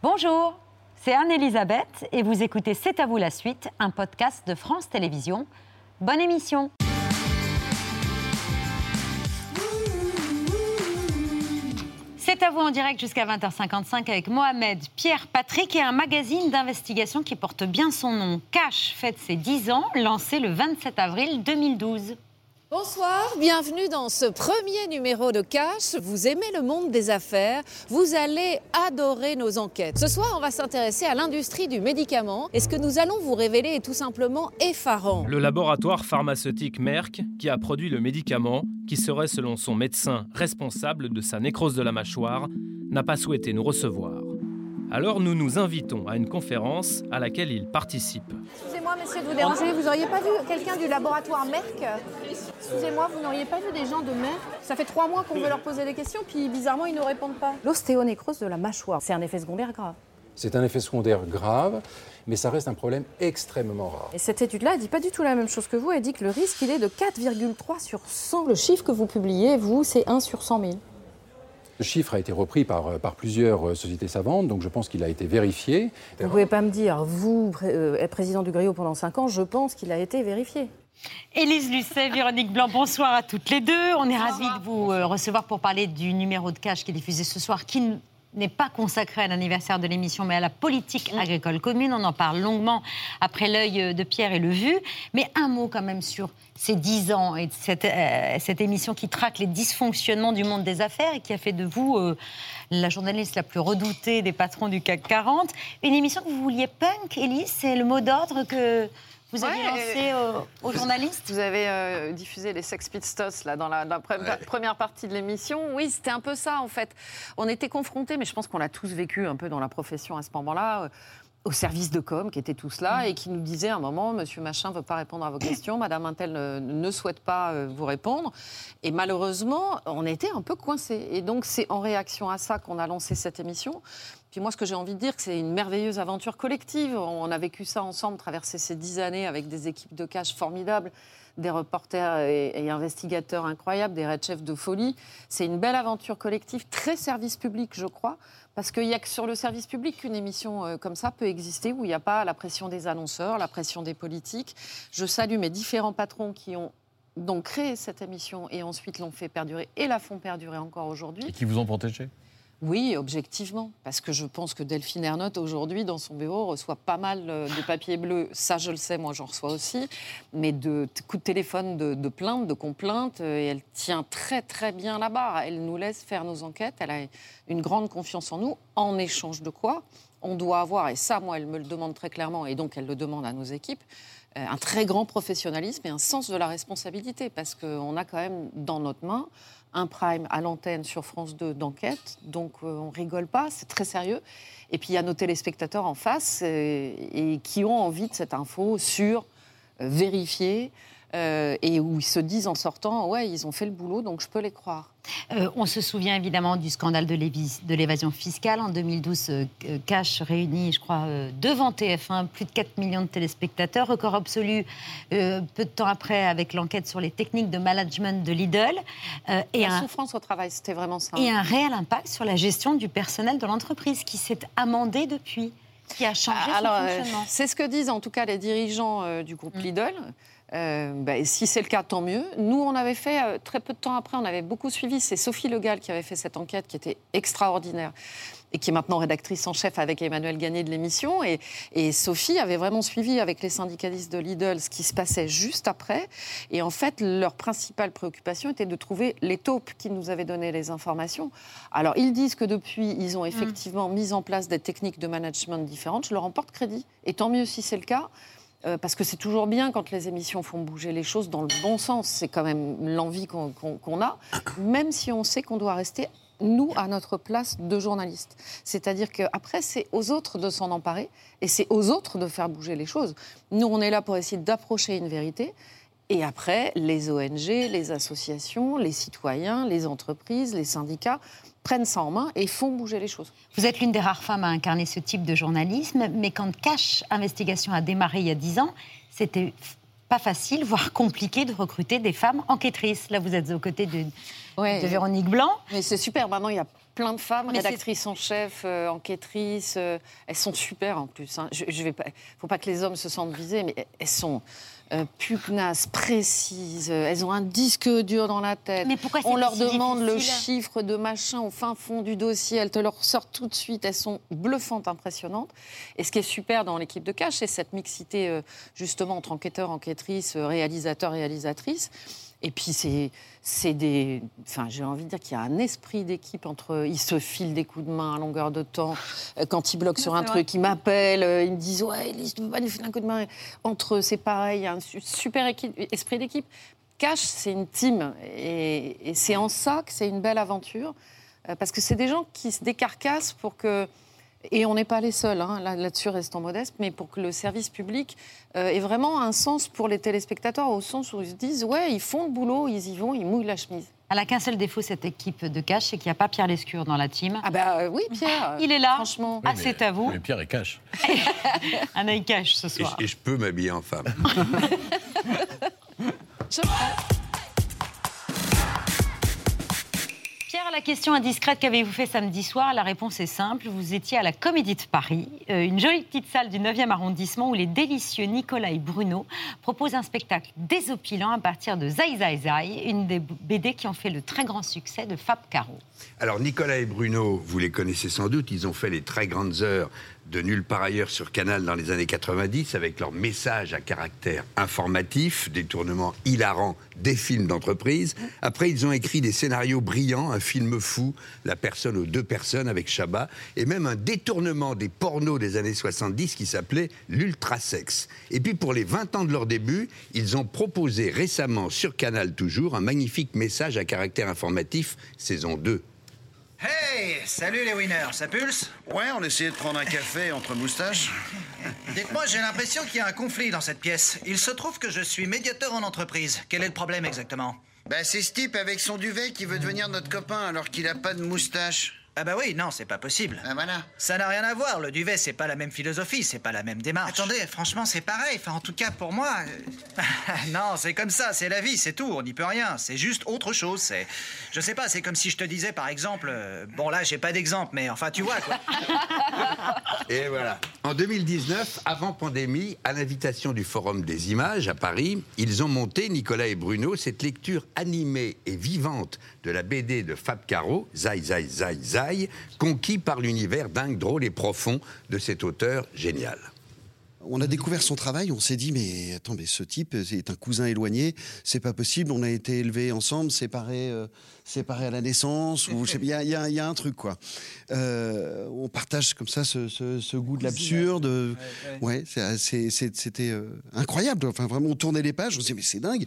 Bonjour, c'est Anne-Elisabeth et vous écoutez C'est à vous la suite, un podcast de France Télévisions. Bonne émission C'est à vous en direct jusqu'à 20h55 avec Mohamed, Pierre, Patrick et un magazine d'investigation qui porte bien son nom. Cash fête ses 10 ans, lancé le 27 avril 2012. Bonsoir, bienvenue dans ce premier numéro de Cash. Vous aimez le monde des affaires, vous allez adorer nos enquêtes. Ce soir, on va s'intéresser à l'industrie du médicament et ce que nous allons vous révéler est tout simplement effarant. Le laboratoire pharmaceutique Merck, qui a produit le médicament, qui serait selon son médecin responsable de sa nécrose de la mâchoire, n'a pas souhaité nous recevoir. Alors nous nous invitons à une conférence à laquelle il participe. Excusez-moi, monsieur, de vous déranger. Vous n'auriez pas vu quelqu'un du laboratoire Merck? Excusez-moi, vous n'auriez pas vu des gens de Merck? Ça fait trois mois qu'on veut leur poser des questions, puis bizarrement, ils ne répondent pas. L'ostéonécrose de la mâchoire, c'est un effet secondaire grave. C'est un effet secondaire grave, mais ça reste un problème extrêmement rare. Et cette étude-là, elle dit pas du tout la même chose que vous. Elle dit que le risque, il est de 4,3 sur 100. Le chiffre que vous publiez, vous, c'est 1 sur 100 000. Ce chiffre a été repris par, par plusieurs sociétés savantes, donc je pense qu'il a été vérifié. Vous ne pouvez pas me dire, vous, euh, êtes président du Griot pendant 5 ans, je pense qu'il a été vérifié. Élise Lucet, Véronique Blanc, bonsoir à toutes les deux. On est ravis de vous euh, recevoir pour parler du numéro de cash qui est diffusé ce soir, qui n'est pas consacré à l'anniversaire de l'émission, mais à la politique agricole commune. On en parle longuement après l'œil de Pierre et le vu. Mais un mot quand même sur ces dix ans et cette, euh, cette émission qui traque les dysfonctionnements du monde des affaires et qui a fait de vous euh, la journaliste la plus redoutée des patrons du CAC 40. Une émission que vous vouliez punk, Élise, c'est le mot d'ordre que vous aviez Ouais, lancé euh, aux journalistes? Vous avez euh, diffusé les Sex Pistols là, dans la, la pre- première partie de l'émission. Oui, c'était un peu ça en fait. On était confrontés, mais je pense qu'on l'a tous vécu un peu dans la profession à ce moment-là, euh, au service de com qui étaient tous là et qui nous disaient à un moment Monsieur Machin ne veut pas répondre à vos questions, Madame Intel ne, ne souhaite pas euh, vous répondre. Et malheureusement, on était un peu coincés. Et donc, c'est en réaction à ça qu'on a lancé cette émission. Puis moi, ce que j'ai envie de dire, c'est une merveilleuse aventure collective. On a vécu ça ensemble, traversé ces dix années avec des équipes de cash formidables, des reporters et, et investigateurs incroyables, des red chefs de folie. C'est une belle aventure collective, très service public, je crois, parce qu'il n'y a que sur le service public qu'une émission euh, comme ça peut exister, où il n'y a pas la pression des annonceurs, la pression des politiques. Je salue mes différents patrons qui ont donc créé cette émission et ensuite l'ont fait perdurer et la font perdurer encore aujourd'hui. Et qui vous ont protégé? Oui, objectivement, parce que je pense que Delphine Ernotte, aujourd'hui, dans son bureau, reçoit pas mal euh, de papiers bleus. Ça, je le sais, moi, j'en reçois aussi. Mais de coups de téléphone, de, de plaintes, de complaintes, euh, et elle tient très, très bien la barre. Elle nous laisse faire nos enquêtes. Elle a une grande confiance en nous, en échange de quoi on doit avoir, et ça, moi, elle me le demande très clairement, et donc elle le demande à nos équipes, euh, un très grand professionnalisme et un sens de la responsabilité, parce qu'on a quand même dans notre main un prime à l'antenne sur France 2 d'enquête, donc euh, on rigole pas, c'est très sérieux. Et puis il y a nos téléspectateurs en face euh, et qui ont envie de cette info sûre, euh, vérifiée, euh, et où ils se disent en sortant, ouais, ils ont fait le boulot, donc je peux les croire. Euh, on se souvient évidemment du scandale de l'évasion fiscale. En 2012, euh, euh, Cash réunit, je crois, devant TF1 plus de 4 millions de téléspectateurs. Record absolu peu de temps après avec l'enquête sur les techniques de management de Lidl. Et, La un, souffrance au travail, c'était vraiment ça. et un réel impact sur la gestion du personnel de l'entreprise qui s'est amendé depuis, qui a changé Alors, son fonctionnement. c'est ce que disent en tout cas les dirigeants euh, du groupe Lidl. Euh, bah, et si c'est le cas, tant mieux. Nous, on avait fait, euh, très peu de temps après, on avait beaucoup suivi. C'est Sophie Legal qui avait fait cette enquête qui était extraordinaire et qui est maintenant rédactrice en chef avec Emmanuel Gagné de l'émission. Et, et Sophie avait vraiment suivi avec les syndicalistes de Lidl ce qui se passait juste après. Et en fait, leur principale préoccupation était de trouver les taupes qui nous avaient donné les informations. Alors, ils disent que depuis, ils ont effectivement mis en place des techniques de management différentes. Je leur en porte crédit. Et tant mieux si c'est le cas. Euh, parce que c'est toujours bien quand les émissions font bouger les choses dans le bon sens. C'est quand même l'envie qu'on a, même si on sait qu'on doit rester, nous, à notre place de journaliste. C'est-à-dire qu'après, c'est aux autres de s'en emparer et c'est aux autres de faire bouger les choses. Nous, on est là pour essayer d'approcher une vérité. Et après, les ONG, les associations, les citoyens, les entreprises, les syndicats prennent ça en main et font bouger les choses. Vous êtes l'une des rares femmes à incarner ce type de journalisme, mais quand Cash Investigation a démarré il y a 10 ans, c'était pas facile, voire compliqué de recruter des femmes enquêtrices. Là, vous êtes aux côtés d'une Ouais. de Véronique Blanc. Mais c'est super. Maintenant, il y a plein de femmes, Mais rédactrices en chef, euh, enquêtrices. euh, elles sont super en plus. hein. Je, je vais pas. Faut pas que les hommes se sentent visés, mais elles sont euh, pugnaces, précises. euh, Elles ont un disque dur dans la tête. Mais pourquoi On leur si demande le chiffre de machin au fin fond du dossier. Elles te le ressortent tout de suite. Elles sont bluffantes, impressionnantes. Et ce qui est super dans l'équipe de Cash, c'est cette mixité euh, justement entre enquêteurs, enquêtrices, réalisateurs, réalisatrices. Et puis c'est c'est des, enfin j'ai envie de dire qu'il y a un esprit d'équipe entre ils se filent des coups de main à longueur de temps. Euh, Quand ils bloquent sur un vrai. truc, ils m'appellent, euh, ils me disent ouais Elise, tu nous filer un coup de main. Entre eux c'est pareil, il y a un su- super équipe- esprit d'équipe. Cash c'est une team et, et c'est en ça que c'est une belle aventure euh, parce que c'est des gens qui se décarcassent pour que et on n'est pas les seuls, hein, là- là-dessus restons modestes, mais pour que le service public euh, ait vraiment un sens pour les téléspectateurs, au sens où ils se disent, ouais, ils font le boulot, ils y vont, ils mouillent la chemise. Elle a qu'un seul défaut, cette équipe de cash, c'est qu'il n'y a pas Pierre Lescure dans la team. Ah bah euh, oui, Pierre. Il est là. Franchement. Ah, mais- c'est à vous. Mais Pierre est cash. Un œil cash ce soir. et je peux m'habiller en femme. Je la question indiscrète qu'avez-vous fait samedi soir? La réponse est simple. Vous étiez à la Comédie de Paris, euh, une jolie petite salle du 9e arrondissement où les délicieux Nicolas et Bruno proposent un spectacle désopilant à partir de Zai Zai Zai, une des BD qui ont fait le très grand succès de Fab Caro. Alors, Nicolas et Bruno, vous les connaissez sans doute, ils ont fait les très grandes heures de Nulle part ailleurs sur Canal dans les années 90 avec leur message à caractère informatif, détournement hilarant des films d'entreprise. Après, ils ont écrit des scénarios brillants, un film fou, La personne aux deux personnes avec Chabat, et même un détournement des pornos des années 70 qui s'appelait l'ultrasex. Et puis, pour les 20 ans de leur début, ils ont proposé récemment sur Canal toujours un magnifique message à caractère informatif, saison 2. Hey Salut les winners, ça pulse? Ouais, on essayait de prendre un café entre moustaches. Dites-moi, j'ai l'impression qu'il y a un conflit dans cette pièce. Il se trouve que je suis médiateur en entreprise. Quel est le problème exactement? Bah, c'est ce type avec son duvet qui veut devenir notre copain alors qu'il a pas de moustache. Ah bah oui, non, c'est pas possible. Ah, voilà. Ça n'a rien à voir, le duvet, c'est pas la même philosophie, c'est pas la même démarche. Attendez, franchement, c'est pareil. Enfin, en tout cas, pour moi. euh, non, c'est comme ça, c'est la vie, c'est tout, on n'y peut rien. C'est juste autre chose. C'est. Je sais pas, c'est comme si je te disais, par exemple. euh, Bon, là, j'ai pas d'exemple, mais enfin, tu vois, quoi. Et voilà. En 2019, avant pandémie, à l'invitation du Forum des images à Paris, ils ont monté, Nicolas et Bruno, cette lecture animée et vivante de la BD de Fab Caro, Zai Zai Zai Zai, conquis par l'univers dingue, drôle et profond de cet auteur génial. On a découvert son travail, on s'est dit mais attends mais ce type est un cousin éloigné, c'est pas possible, on a été élevés ensemble, séparés, euh, séparés à la naissance, ou il y y a- il y a un truc quoi. Euh, on partage comme ça ce, ce- ce goût de l'absurde, euh, ouais, c'est- c'était euh, incroyable. Enfin vraiment on tournait les pages, on se dit mais c'est dingue.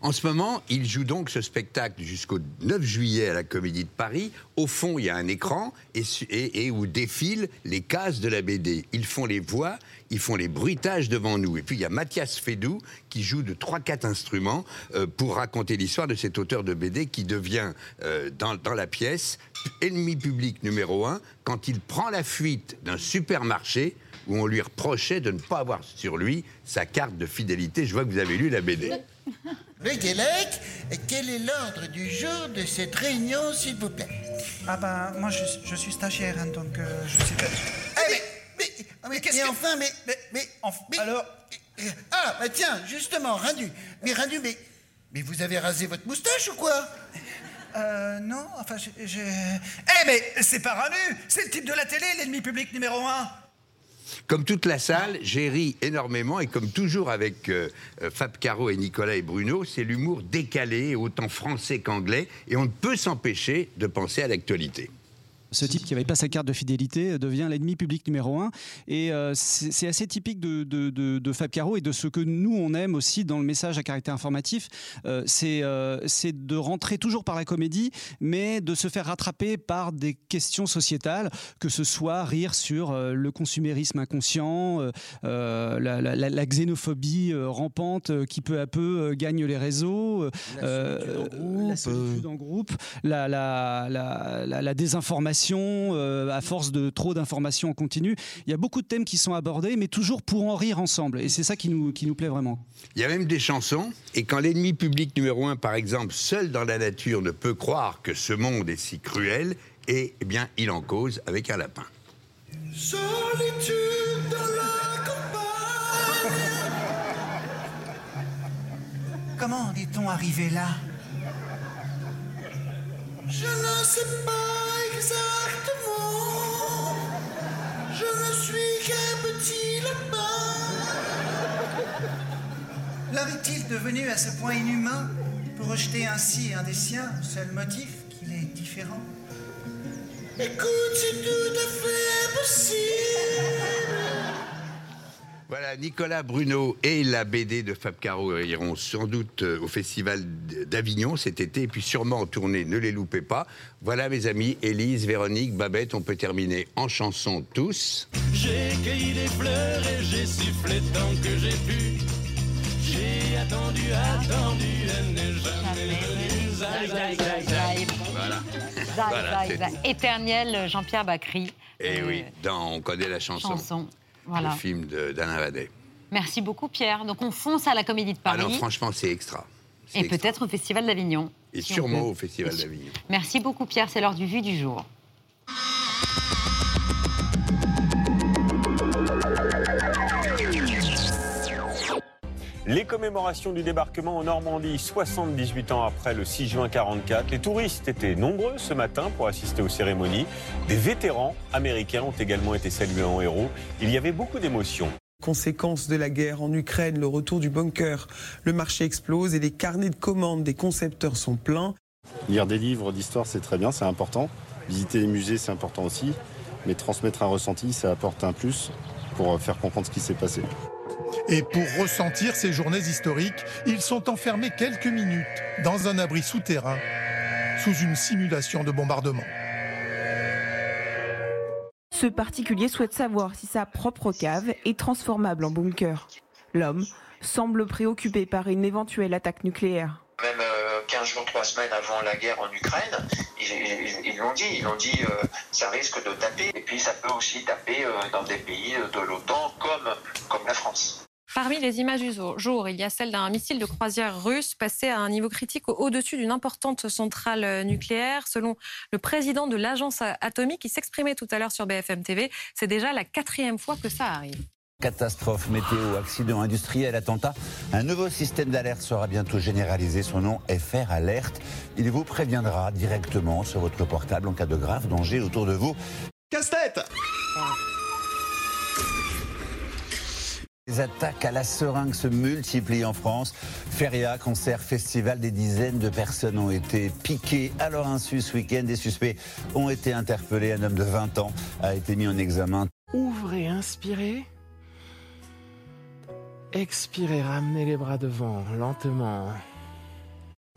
En ce moment, il joue donc ce spectacle jusqu'au 9 juillet à la Comédie de Paris. Au fond, il y a un écran et, où défilent les cases de la BD. Ils font les voix, ils font les bruitages devant nous. Et puis il y a Mathias Fédou qui joue de 3-4 instruments euh, pour raconter l'histoire de cet auteur de BD qui devient, euh, dans, dans la pièce, ennemi public numéro un quand il prend la fuite d'un supermarché où on lui reprochait de ne pas avoir sur lui sa carte de fidélité. Je vois que vous avez lu la BD. Le Guélec, quel est l'ordre du jour de cette réunion, s'il vous plaît Ah bah, moi, je, je suis stagiaire, hein, donc euh, je sais pas. Eh, mais, mais, mais, qu'est-ce mais que- enfin, mais, Mais- mais, enf- mais- alors Ah, bah tiens, justement, Rindu. Mais Rindu, mais, mais vous avez rasé votre moustache ou quoi? Euh, non, enfin, j'ai. Eh, mais c'est pas Ranu C'est le type de la télé, l'ennemi public numéro un Comme toute la salle, j'ai ri énormément et comme toujours avec euh, euh, Fab Caro et Nicolas et Bruno, c'est l'humour décalé, autant français qu'anglais, et on ne peut s'empêcher de penser à l'actualité. Ce type qui n'avait pas sa carte de fidélité devient l'ennemi public numéro un. Et euh, c'est assez typique de, de, de- de Fab Caro et de ce que nous, on aime aussi dans le message à caractère informatif. Euh, c'est euh, de rentrer toujours par la comédie, mais de se faire rattraper par des questions sociétales, que ce soit rire sur euh, le consumérisme inconscient, euh, euh, la, la- la- la xénophobie euh, rampante euh, qui peu à peu euh, gagne les réseaux, euh, la solitude en groupe, la désinformation l'information, euh, à force de trop d'informations en continu. Il y a beaucoup de thèmes qui sont abordés, mais toujours pour en rire ensemble. Et c'est ça qui nous, qui nous plaît vraiment. Il y a même des chansons, et quand l'ennemi public numéro un, par exemple, seul dans la nature, ne peut croire que ce monde est si cruel, et eh bien, il en cause avec un lapin. Solitude dans la campagne. Comment en est-on arrivé là? Je ne sais pas exactement. Je ne suis qu'un petit lapin. Est-il devenu à ce point inhumain pour rejeter ainsi un des siens, seul motif qu'il est différent? Écoute, c'est tout à fait possible. Voilà, Nicolas Bruno et la BD de Fab Caro iront sans doute euh, au Festival d'Avignon cet été, et puis sûrement en tournée, ne les loupez pas. Voilà mes amis, Élise, Véronique, Babette, on peut terminer en chanson tous. J'ai cueilli des fleurs et j'ai sifflé tant que j'ai pu. J'ai attendu, attendu, elle n'est jamais venue. Zai, zai, zai, zai. Voilà. Zai, Voilà. Éternel Jean-Pierre Bacry. Et Euh, oui, dans On connaît la chanson. chanson. Voilà. Le film d'Alain Vadet. Merci beaucoup Pierre. Donc on fonce à la Comédie de Ah Paris non, franchement, c'est extra. Et peut-être au Festival d'Avignon. Et si sûrement au Festival d'Avignon. Merci beaucoup Pierre, c'est l'heure du vu du jour. Les commémorations du débarquement en Normandie, 78 ans après le 6 juin 44. Les touristes étaient nombreux ce matin pour assister aux cérémonies. Des vétérans américains ont également été salués en héros. Il y avait beaucoup d'émotions. Conséquence de la guerre en Ukraine, le retour du bunker. Le marché explose et les carnets de commandes des concepteurs sont pleins. Lire des livres d'histoire, c'est très bien, c'est important. Visiter les musées, c'est important aussi. Mais transmettre un ressenti, ça apporte un plus pour faire comprendre ce qui s'est passé. Et pour ressentir ces journées historiques, ils sont enfermés quelques minutes dans un abri souterrain, sous une simulation de bombardement. Ce particulier souhaite savoir si sa propre cave est transformable en bunker. L'homme semble préoccupé par une éventuelle attaque nucléaire. Même euh, 15 jours, 3 semaines avant la guerre en Ukraine, ils l'ont dit, ils l'ont dit, euh, ça risque de taper. Et puis ça peut aussi taper euh, dans des pays de l'OTAN comme, comme la France. Parmi les images du jour, il y a celle d'un missile de croisière russe passé à un niveau critique au- au-dessus d'une importante centrale euh, nucléaire. Selon le président de l'agence atomique qui s'exprimait tout à l'heure sur BFM TV, c'est déjà la quatrième fois que ça arrive. Catastrophe, météo, accident industriel, attentat. Un nouveau système d'alerte sera bientôt généralisé. Son nom FR Alerte. Il vous préviendra directement sur votre portable en cas de grave danger autour de vous. Casse-tête Les attaques à la seringue se multiplient en France. Feria, concert, festival, des dizaines de personnes ont été piquées à leur insu ce week-end. Des suspects ont été interpellés. Un homme de 20 ans a été mis en examen. Ouvrez, inspirez. Expirez, ramenez les bras devant, lentement.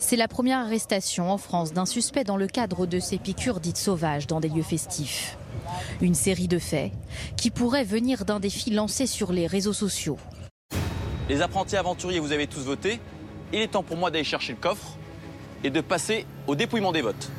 C'est la première arrestation en France d'un suspect dans le cadre de ces piqûres dites sauvages dans des lieux festifs. Une série de faits qui pourraient venir d'un défi lancé sur les réseaux sociaux. Les apprentis aventuriers, vous avez tous voté. Il est temps pour moi d'aller chercher le coffre et de passer au dépouillement des votes.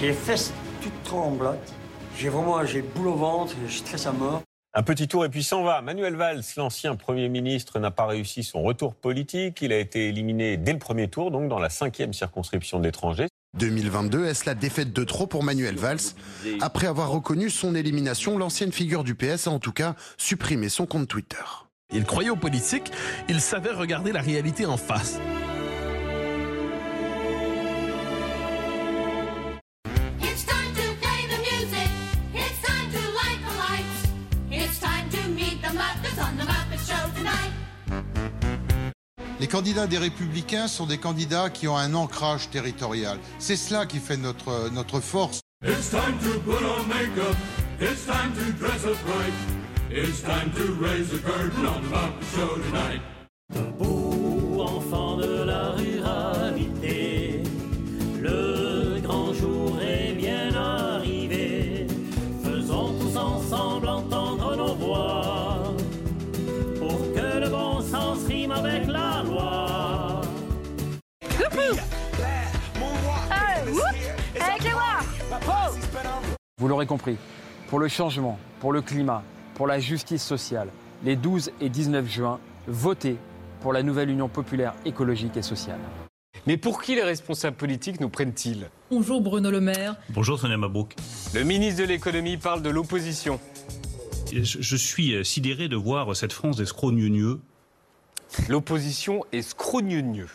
J'ai les fesses toutes tremblotes. J'ai vraiment j'ai boule au ventre, je stresse à mort. Un petit tour et puis s'en va. Manuel Valls, l'ancien Premier ministre, n'a pas réussi son retour politique. Il a été éliminé dès le premier tour, donc dans la cinquième circonscription de l'étranger. 2022, est-ce la défaite de trop pour Manuel Valls? Après avoir reconnu son élimination, l'ancienne figure du PS a en tout cas supprimé son compte Twitter. Il croyait aux politiques, il savait regarder la réalité en face. Les candidats des Républicains sont des candidats qui ont un ancrage territorial. C'est cela qui fait notre, notre force. It's time to put on makeup. It's time to dress up right. It's time to raise the curtain on the Muppet Show tonight. Debout, enfant de la ruralité, le aurez compris, pour le changement, pour le climat, pour la justice sociale, les 12 et 19 juin, votez pour la nouvelle Union populaire écologique et sociale. Mais pour qui les responsables politiques nous prennent-ils? Bonjour Bruno Le Maire. Bonjour Sonia Mabrouk. Le ministre de l'économie parle de l'opposition. Je, je suis euh, sidéré de voir cette France des scrogneux. L'opposition est scrogneux.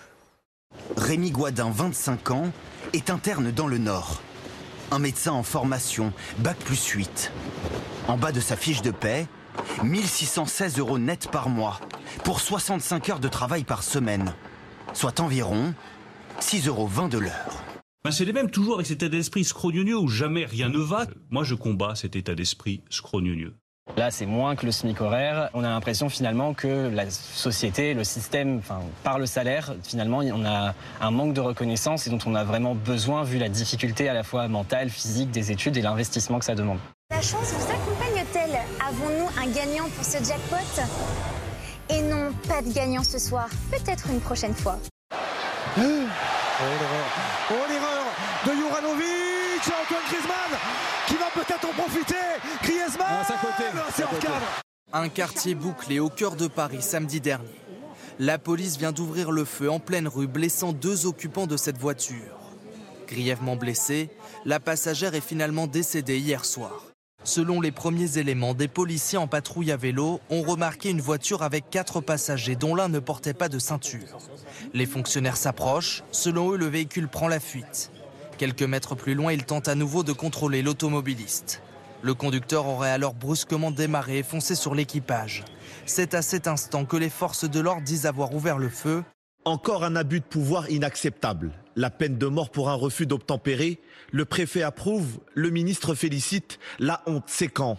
Rémi Guadin, 25 ans, est interne dans le Nord. Un médecin en formation, bac plus 8. En bas de sa fiche de paie, 1616 euros net par mois, pour 65 heures de travail par semaine, soit environ 6,20 euros de l'heure. Ben, c'est les mêmes toujours avec cet état d'esprit scrogneux où jamais rien ne va. Moi, je combats cet état d'esprit scrogneux. Là, c'est moins que le SMIC horaire. On a l'impression finalement que la société, le système, enfin, par le salaire, finalement, on a un manque de reconnaissance et dont on a vraiment besoin vu la difficulté à la fois mentale, physique des études et l'investissement que ça demande. La chance vous accompagne-t-elle? Avons-nous un gagnant pour ce jackpot? Et non, pas de gagnant ce soir. Peut-être une prochaine fois. Oh l'erreur Oh l'erreur de Juranovic Antoine Griezmann qui va peut-être en profiter Griezmann C'est hors cadre Un quartier bouclé au cœur de Paris samedi dernier. La police vient d'ouvrir le feu en pleine rue, blessant deux occupants de cette voiture. Grièvement blessée, la passagère est finalement décédée hier soir. Selon les premiers éléments, des policiers en patrouille à vélo ont remarqué une voiture avec quatre passagers dont l'un ne portait pas de ceinture. Les fonctionnaires s'approchent, selon eux le véhicule prend la fuite. Quelques mètres plus loin, ils tentent à nouveau de contrôler l'automobiliste. Le conducteur aurait alors brusquement démarré et foncé sur l'équipage. C'est à cet instant que les forces de l'ordre disent avoir ouvert le feu. Encore un abus de pouvoir inacceptable. La peine de mort pour un refus d'obtempérer. Le préfet approuve, le ministre félicite. La honte, c'est quand?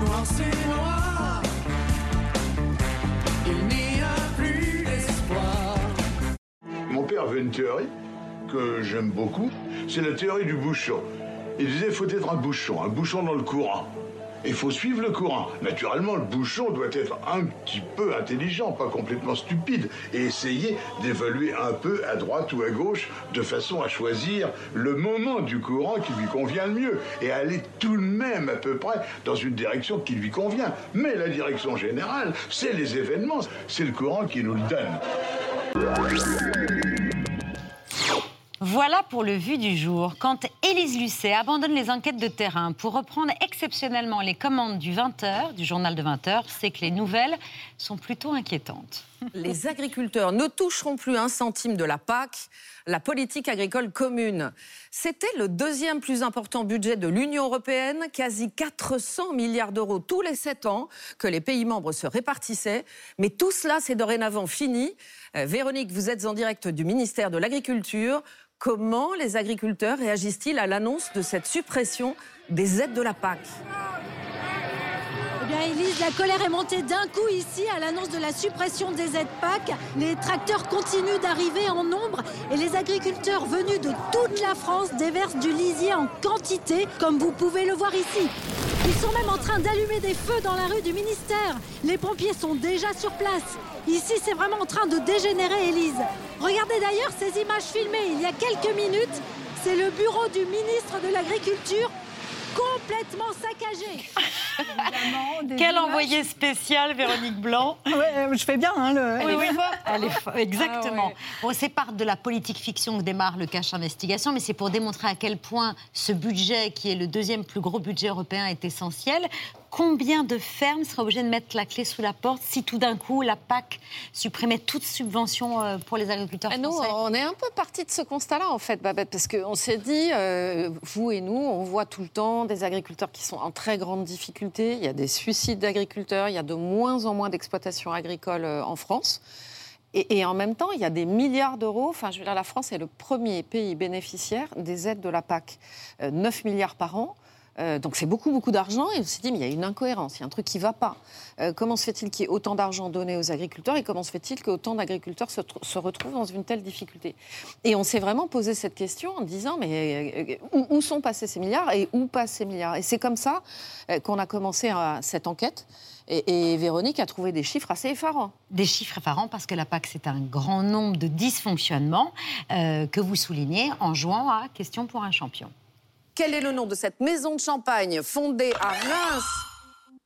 Noir c'est noir, il n'y a plus d'espoir. Mon père avait une théorie que j'aime beaucoup, c'est la théorie du bouchon. Il disait faut être un bouchon, un bouchon dans le courant. Il faut suivre le courant. Naturellement, le bouchon doit être un petit peu intelligent, pas complètement stupide, et essayer d'évaluer un peu à droite ou à gauche, de façon à choisir le moment du courant qui lui convient le mieux, et aller tout de même à peu près dans une direction qui lui convient. Mais la direction générale, c'est les événements, c'est le courant qui nous le donne. Voilà pour le vu du jour. Quand Élise Lucet abandonne les enquêtes de terrain pour reprendre exceptionnellement les commandes du 20h, du journal de 20h, c'est que les nouvelles sont plutôt inquiétantes. Les agriculteurs ne toucheront plus un centime de la PAC, la politique agricole commune. C'était le deuxième plus important budget de l'Union européenne, quasi 400 milliards d'euros tous les sept ans que les pays membres se répartissaient. Mais tout cela, c'est dorénavant fini. Euh, Véronique, vous êtes en direct du ministère de l'Agriculture. Comment les agriculteurs réagissent-ils à l'annonce de cette suppression des aides de la PAC? Bien, Élise, la colère est montée d'un coup ici à l'annonce de la suppression des aides PAC. Les tracteurs continuent d'arriver en nombre et les agriculteurs venus de toute la France déversent du lisier en quantité, comme vous pouvez le voir ici. Ils sont même en train d'allumer des feux dans la rue du ministère. Les pompiers sont déjà sur place. Ici, c'est vraiment en train de dégénérer, Élise. Regardez d'ailleurs ces images filmées il y a quelques minutes. C'est le bureau du ministre de l'Agriculture complètement saccagé. Quel envoyé spécial, Véronique Blanc. Ouais, je fais bien, hein, le... Elle est forte. Elle est forte, Exactement. Ah Bon, c'est part de la politique fiction que démarre le cache investigation, mais c'est pour démontrer à quel point ce budget, qui est le deuxième plus gros budget européen, est essentiel. Combien de fermes seraient obligées de mettre la clé sous la porte si tout d'un coup la PAC supprimait toute subvention euh, pour les agriculteurs Nous, français? on est un peu parti de ce constat-là, en fait, Babette, parce qu'on s'est dit, euh, vous et nous, on voit tout le temps des agriculteurs qui sont en très grande difficulté. Il y a des suicides d'agriculteurs, il y a de moins en moins d'exploitations agricoles euh, en France. Et, et en même temps, il y a des milliards d'euros. Enfin, je veux dire, la France est le premier pays bénéficiaire des aides de la PAC. Euh, 9 milliards par an. Euh, donc c'est beaucoup, beaucoup d'argent. Et on s'est dit, mais il y a une incohérence, il y a un truc qui ne va pas. Euh, comment se fait-il qu'il y ait autant d'argent donné aux agriculteurs et comment se fait-il qu'autant d'agriculteurs se, tr- se retrouvent dans une telle difficulté? Et on s'est vraiment posé cette question en disant, mais euh, où, sont passés ces milliards et où passent ces milliards? Et c'est comme ça qu'on a commencé cette enquête. Et, et Véronique a trouvé des chiffres assez effarants. Des chiffres effarants parce que la PAC, c'est un grand nombre de dysfonctionnements que vous soulignez en jouant à Question pour un champion. Quel est le nom de cette maison de champagne fondée à Reims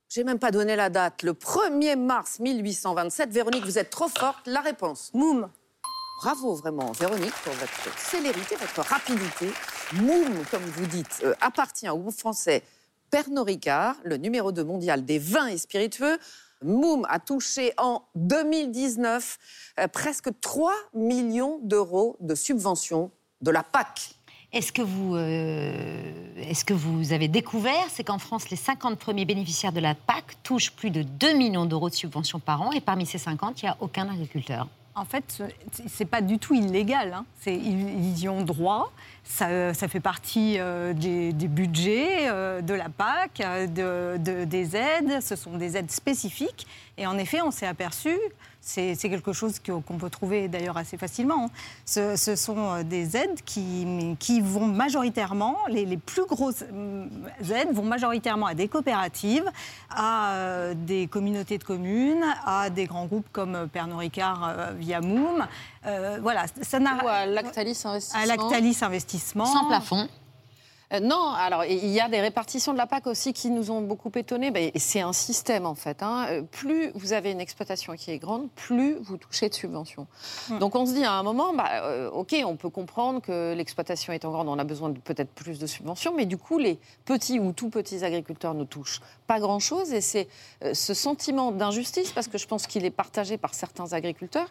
J'ai même pas donné la date. Le 1er mars 1827. Véronique, vous êtes trop forte. La réponse Moum. Bravo vraiment, Véronique, pour votre célérité, votre rapidité. Moum, comme vous dites, euh, appartient au groupe français Pernod Ricard, le numéro 2 mondial des vins et spiritueux. Moum a touché en 2019 euh, presque 3 millions d'euros de subventions de la PAC. Est-ce que, vous, euh, est-ce que vous avez découvert, c'est qu'en France, les 50 premiers bénéficiaires de la PAC touchent plus de 2 millions d'euros de subventions par an, et parmi ces 50, il n'y a aucun agriculteur. En fait, ce- c'est pas du tout illégal. hein. Ils, y ont droit. Ça, ça fait partie euh, des, budgets euh, de la PAC, de- des aides. Ce sont des aides spécifiques. Et en effet, on s'est aperçu, c'est quelque chose qu'on peut trouver d'ailleurs assez facilement. hein. Ce, ce sont euh, des aides qui, qui vont majoritairement, les, les plus grosses aides vont majoritairement à des coopératives, à euh, des communautés de communes, à des grands groupes comme euh, Pernod Ricard via Moom. Euh, voilà, ça n'a. Ou à Lactalis Investissement. À Lactalis Investissement. Sans plafond. Euh, non, alors il y a des répartitions de la PAC aussi qui nous ont beaucoup étonnés. Ben, c'est un système en fait. hein. Euh, Plus vous avez une exploitation qui est grande, plus vous touchez de subventions. Donc on se dit à un moment, bah, euh, ok, on peut comprendre que l'exploitation étant grande, on a besoin de peut-être plus de subventions, mais du coup les petits ou tout petits agriculteurs ne touchent pas grand-chose et c'est euh, ce sentiment d'injustice, parce que je pense qu'il est partagé par certains agriculteurs,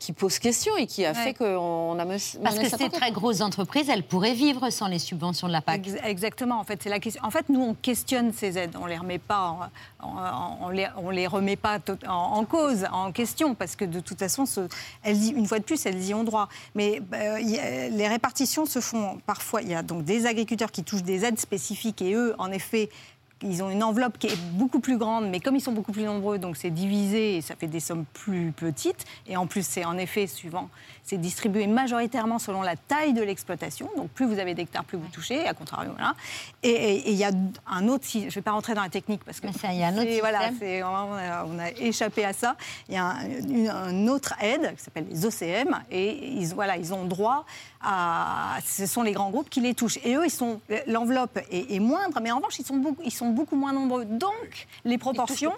qui pose question et qui a Ouais. fait qu'on a Parce que ces très grosses entreprises, elles pourraient vivre sans les subventions de la PAC. Ex- Exactement. En fait, c'est la question. En fait, nous, on questionne ces aides. On les remet pas, en- en- on les, on les remet pas en, en cause, en question, parce que de toute façon, ce- elles y- une fois de plus, elles y ont droit. Mais euh, y a- les répartitions se font parfois. Il y a donc des agriculteurs qui touchent des aides spécifiques et eux, en effet. Ils ont une enveloppe qui est beaucoup plus grande, mais comme ils sont beaucoup plus nombreux, donc c'est divisé et ça fait des sommes plus petites. Et en plus, c'est en effet suivant, c'est distribué majoritairement selon la taille de l'exploitation. Donc plus vous avez d'hectares, plus vous touchez, à contrario. Voilà. Et- il y a un autre, je ne vais pas rentrer dans la technique parce que il y a un autre voilà, on, a, on a échappé à ça. Il y a un, une, un autre aide qui s'appelle les OCM et ils, voilà, ils ont droit à. Ce sont les grands groupes qui les touchent. Et eux, ils sont l'enveloppe est, est moindre, mais en revanche, ils sont beaucoup, ils sont beaucoup moins nombreux. Donc les proportions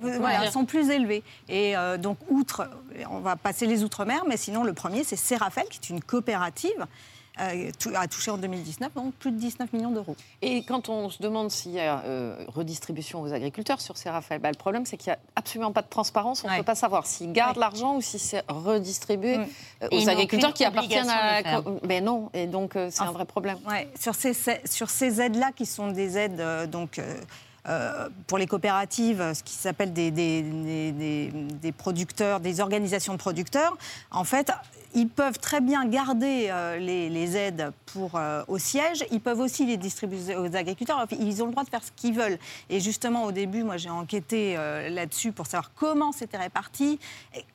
peut euh, voilà, sont plus élevées. Et euh, donc outre, on va passer les outre-mer, mais sinon le premier, c'est Serafel, qui est une coopérative. euh, a touché en 2019 donc plus de 19 millions d'euros. Et quand on se demande s'il y a euh, redistribution aux agriculteurs sur ces rafales, bah, le problème c'est qu'il n'y a absolument pas de transparence. On ne peut pas savoir s'ils gardent l'argent ou si c'est redistribué euh, Et ils aux agriculteurs qui appartiennent à la... Mais non, et donc euh, c'est un vrai problème. Ouais, sur ces, sur ces aides-là, qui sont des aides euh, donc, euh, pour les coopératives, ce qui s'appelle des, producteurs, des organisations de producteurs, en fait, ils peuvent très bien garder euh, les, aides pour, euh, au siège. Ils peuvent aussi les distribuer aux agriculteurs. Ils ont le droit de faire ce qu'ils veulent. Et justement, au début, moi, j'ai enquêté là-dessus pour savoir comment c'était réparti,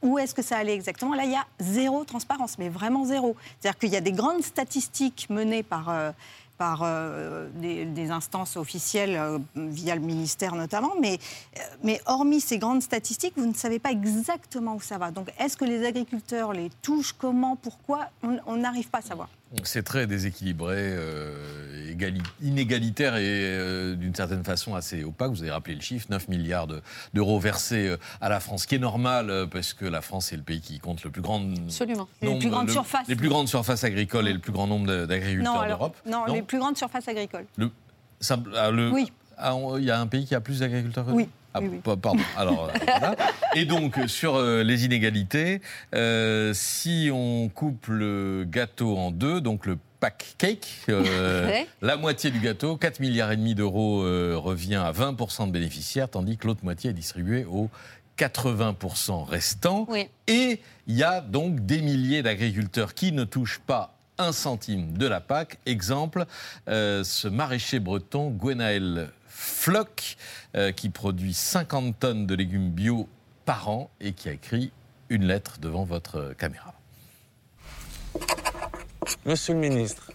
où est-ce que ça allait exactement. Là, il y a zéro transparence, mais vraiment zéro. C'est-à-dire qu'il y a des grandes statistiques menées par... par euh, des, instances officielles euh, via le ministère notamment, mais, euh, mais hormis ces grandes statistiques, vous ne savez pas exactement où ça va. Donc est-ce que les agriculteurs les touchent, comment, pourquoi? On n'arrive pas à savoir. C'est très déséquilibré, euh, égali- inégalitaire et euh, d'une certaine façon assez opaque. Vous avez rappelé le chiffre, 9 milliards de- d'euros versés euh, à la France, ce qui est normal parce que la France est le pays qui compte le plus grand Absolument. Les nombre- plus grandes le- surfaces. les plus grandes surfaces agricoles et le plus grand nombre d'agriculteurs d'Europe. non, les plus grandes surfaces agricoles. Le, ça- ah, le- Oui. ah, Il y a un pays qui a plus d'agriculteurs que nous? Oui. Ah, Oui, oui. pa- Pardon. Alors, euh, voilà. Et donc, euh, sur euh, les inégalités, euh, si on coupe le gâteau en deux, donc le pack cake, euh, Ouais. la moitié du gâteau, 4 milliards et demi d'euros, revient à 20% de bénéficiaires, tandis que l'autre moitié est distribuée aux 80% restants. Oui. Et il y a donc des milliers d'agriculteurs qui ne touchent pas un centime de la PAC. Exemple, ce maraîcher breton, Gwenaël Floch, euh, qui produit 50 tonnes de légumes bio par an et qui a écrit une lettre devant votre caméra. Monsieur le ministre,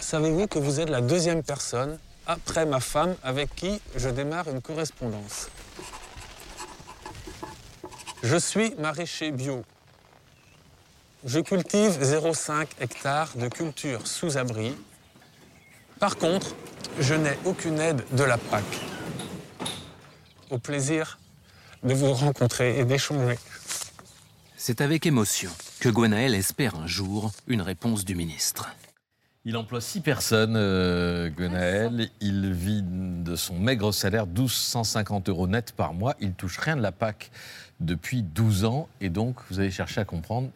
savez-vous que vous êtes la deuxième personne, après ma femme, avec qui je démarre une correspondance? Je suis maraîcher bio. Je cultive 0,5 hectares de culture sous abri. Par contre, je n'ai aucune aide de la PAC. Au plaisir de vous rencontrer et d'échanger. C'est avec émotion que Gwenaël espère un jour une réponse du ministre. Il emploie six personnes, euh, Gwenaël. Il vit de son maigre salaire, 1250 euros net par mois. Il touche rien de la PAC depuis 12 ans. Et donc, vous allez chercher à comprendre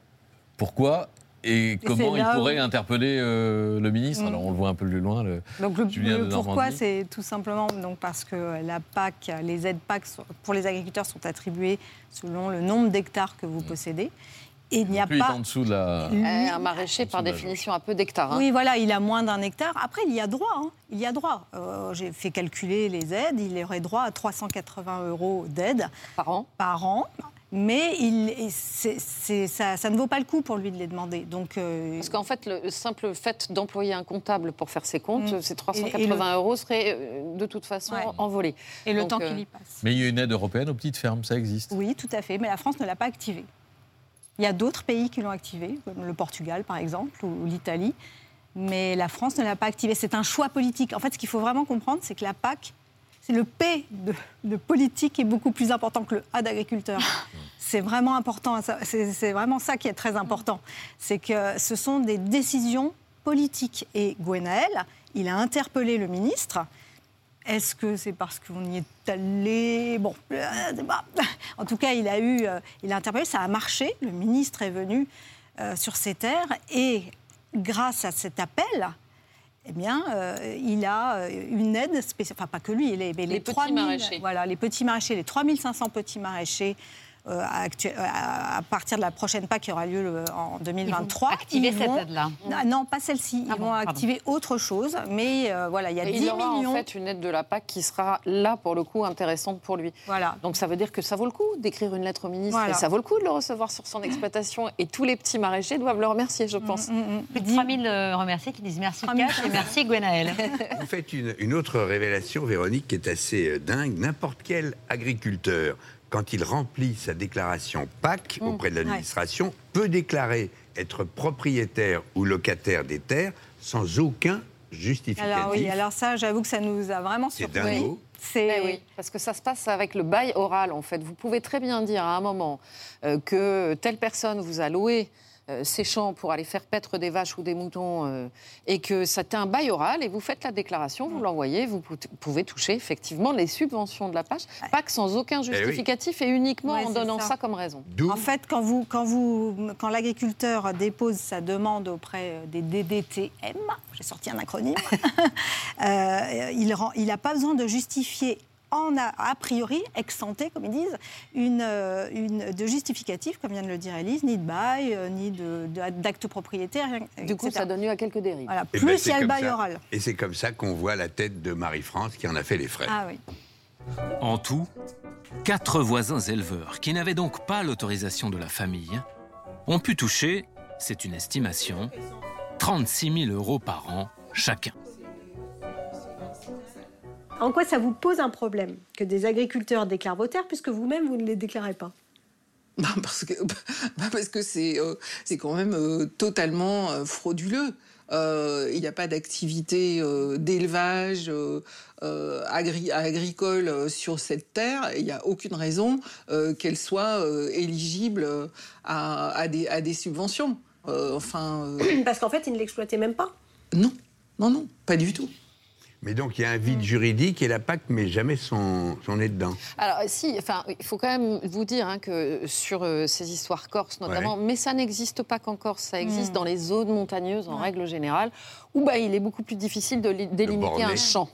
pourquoi et comment il pourrait où- interpeller euh, le ministre. Mm. Alors, on le voit un peu plus loin. Le Donc le, Julien le de pourquoi, c'est tout simplement donc parce que la PAC, les aides PAC pour les agriculteurs sont attribuées selon le nombre d'hectares que vous possédez. Et il n'y a Plus il est pas. en dessous de la. Lui- Eh, un maraîcher, par définition, a peu d'hectares. hein. Oui, voilà, il a moins d'un hectare. Après, il y a droit. hein. Il y a droit. Euh, J'ai fait calculer les aides. Il aurait droit à 380 euros d'aide par an. Par an. Mais il, et c'est- c'est- ça, ça ne vaut pas le coup pour lui de les demander. Donc, euh, Parce qu'en fait, le simple fait d'employer un comptable pour faire ses comptes, Mm. ces Et- 380 et le- euros seraient euh, de toute façon Ouais. envolés. Et le Donc, temps euh, qu'il y passe. Mais il y a une aide européenne aux petites fermes, ça existe. Oui, tout à fait, mais la France ne l'a pas activé. Il y a d'autres pays qui l'ont activé, comme le Portugal par exemple, ou l'Italie, mais la France ne l'a pas activé. C'est un choix politique. En fait, ce qu'il faut vraiment comprendre, c'est que la PAC, le P de, de politique est beaucoup plus important que le A d'agriculteur. C'est vraiment important, ça- c'est c'est vraiment ça qui est très important. C'est que ce sont des décisions politiques. Et Gwenaël, il a interpellé le ministre. Est-ce que c'est parce qu'on y est allé? Bon, euh, en tout cas, il a eu, euh, il a interpellé, ça a marché. Le ministre est venu euh, sur ces terres et grâce à cet appel, eh bien, euh, il a euh, une aide spéciale. Enfin, pas que lui, les, mais Les petits 3000 maraîchers. Voilà, les petits maraîchers, les 3500 petits maraîchers. Euh, euh, à, à partir de la prochaine PAC qui aura lieu le- en 2023. activer ils cette vont- aide-là Ah, Non, pas celle-ci. Ils Ah bon, vont pardon. activer autre chose. Mais euh, voilà, il y a Et 10 il y aura millions. en fait une aide de la PAC qui sera là pour le coup intéressante pour lui. Voilà. Donc ça veut dire que ça vaut le coup d'écrire une lettre au ministre Voilà. et ça vaut le coup de le recevoir sur son exploitation et tous les petits maraîchers doivent le remercier, je Mm, pense. Plus de 3000 euh, remerciés qui disent merci 3000 Cash et merci Gwenaël. Vous faites une, une autre révélation, Véronique, qui est assez euh, dingue. N'importe quel agriculteur, quand il remplit sa déclaration PAC Mm, auprès de l'administration, peut déclarer être propriétaire ou locataire des terres sans aucun justificatif. Alors oui, alors ça, j'avoue que ça nous a vraiment surpris. C'est oui, parce que ça se passe avec le bail oral, en fait. Vous pouvez très bien dire à un moment euh, que telle personne vous a loué euh, ses champs pour aller faire paître des vaches ou des moutons euh, et que c'était un bail oral et vous faites la déclaration, vous l'envoyez, vous pou- pouvez toucher effectivement les subventions de la page, pas que sans aucun oui. justificatif et uniquement Ouais, en donnant ça. ça. comme raison. En fait, quand, vous, quand, vous, quand l'agriculteur dépose sa demande auprès des DDTM, j'ai sorti un acronyme, euh, il n'a il a pas besoin de justifier en a, a priori, ex ante, comme ils disent, une, euh, une, de justificatif, comme vient de le dire Elise, ni de bail, euh, ni de- de- d'acte propriétaire. Du coup, etc. ça donne lieu à quelques dérives. Voilà. Eh Plus ben, il y a le bail ça. oral. Et c'est comme ça qu'on voit la tête de Marie-France qui en a fait les frais. Ah oui. En tout, quatre voisins éleveurs, qui n'avaient donc pas l'autorisation de la famille, ont pu toucher, c'est une estimation, 36 000 euros par an chacun. En quoi ça vous pose un problème que des agriculteurs déclarent vos terres puisque vous-même, vous ne les déclarez pas? Bah, parce que bah, parce que c'est euh, c'est quand même euh, totalement euh, frauduleux. Il n'y a pas d'activité d'élevage agri- agricole sur cette terre. Il n'y a aucune raison qu'elle soit éligible à, à des, à des subventions. Enfin, Parce qu'en fait, ils ne l'exploitaient même pas? non, non, non, pas du tout. Mais donc il y a un vide juridique et la PAC met jamais son, son nez dedans. Alors, si, enfin, il faut quand même vous dire hein, que sur euh, ces histoires corses notamment, Ouais. mais ça n'existe pas qu'en Corse, ça existe Mm. dans les zones montagneuses en règle générale, où bah, il est beaucoup plus difficile de li- délimiter un champ.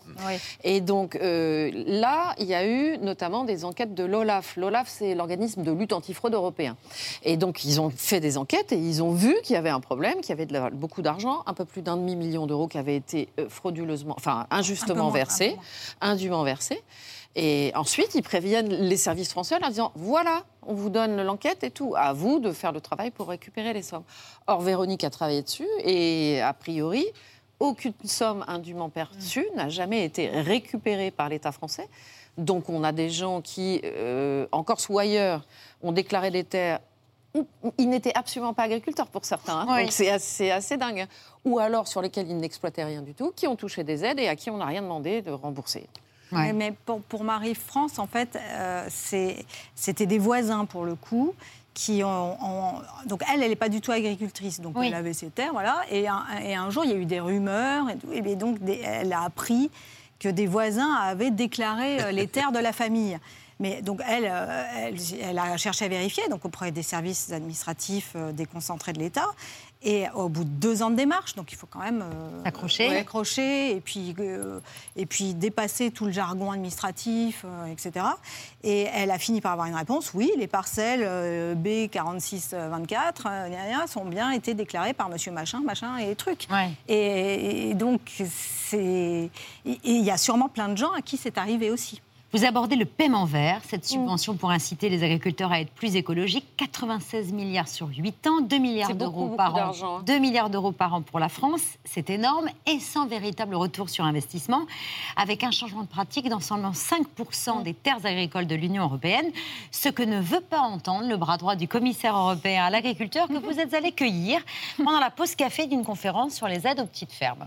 Et donc euh, là, il y a eu notamment des enquêtes de l'OLAF. L'OLAF, c'est l'organisme de lutte antifraude européen. Et donc, ils ont fait des enquêtes et ils ont vu qu'il y avait un problème, qu'il y avait de la- beaucoup d'argent, un peu plus d'un demi-million d'euros qui avait été euh, frauduleusement, enfin injustement moins, versé, indûment versé. Et ensuite, ils préviennent les services français en leur disant voilà, on vous donne l'enquête et tout, à vous de faire le travail pour récupérer les sommes. Or, Véronique a travaillé dessus et a priori, aucune somme indûment perçue n'a jamais été récupérée par l'État français. Donc, on a des gens qui, euh, en Corse ou ailleurs, ont déclaré des terres où ils n'étaient absolument pas agriculteurs pour certains. hein. Oui. Donc c'est assez, assez dingue. Ou alors sur lesquels ils n'exploitaient rien du tout, qui ont touché des aides et à qui on n'a rien demandé de rembourser. Mais, mais pour, pour Marie-France, en fait, euh, c'était des voisins pour le coup. Qui ont, ont- donc elle, elle n'est pas du tout agricultrice, donc Oui. elle avait ses terres, voilà. Et un, et un jour, il y a eu des rumeurs, et, tout, et donc des- elle a appris que des voisins avaient déclaré euh, les terres de la famille. Mais donc elle, euh, elle, elle a cherché à vérifier, donc auprès des services administratifs déconcentrés de l'État. Et au bout de deux ans de démarche, donc il faut quand même euh, S'accrocher. ouais, accrocher et puis euh, et puis dépasser tout le jargon administratif, euh, etc. Et elle a fini par avoir une réponse. Oui, les parcelles euh, B4624 gna, gna, sont bien été déclarées par Monsieur Machin, Machin et truc. Et, et donc c'est il y a sûrement plein de gens à qui c'est arrivé aussi. Vous abordez le paiement vert, cette subvention pour inciter les agriculteurs à être plus écologiques. 96 milliards sur 8 ans, 2 milliards d'euros par an. d'argent, hein. 2 milliards d'euros par an pour la France, c'est énorme et sans véritable retour sur investissement, avec un changement de pratique dans seulement 5% des terres agricoles de l'Union européenne, ce que ne veut pas entendre le bras droit du commissaire européen à l'agriculture que vous êtes allé cueillir pendant la pause café d'une conférence sur les aides aux petites fermes.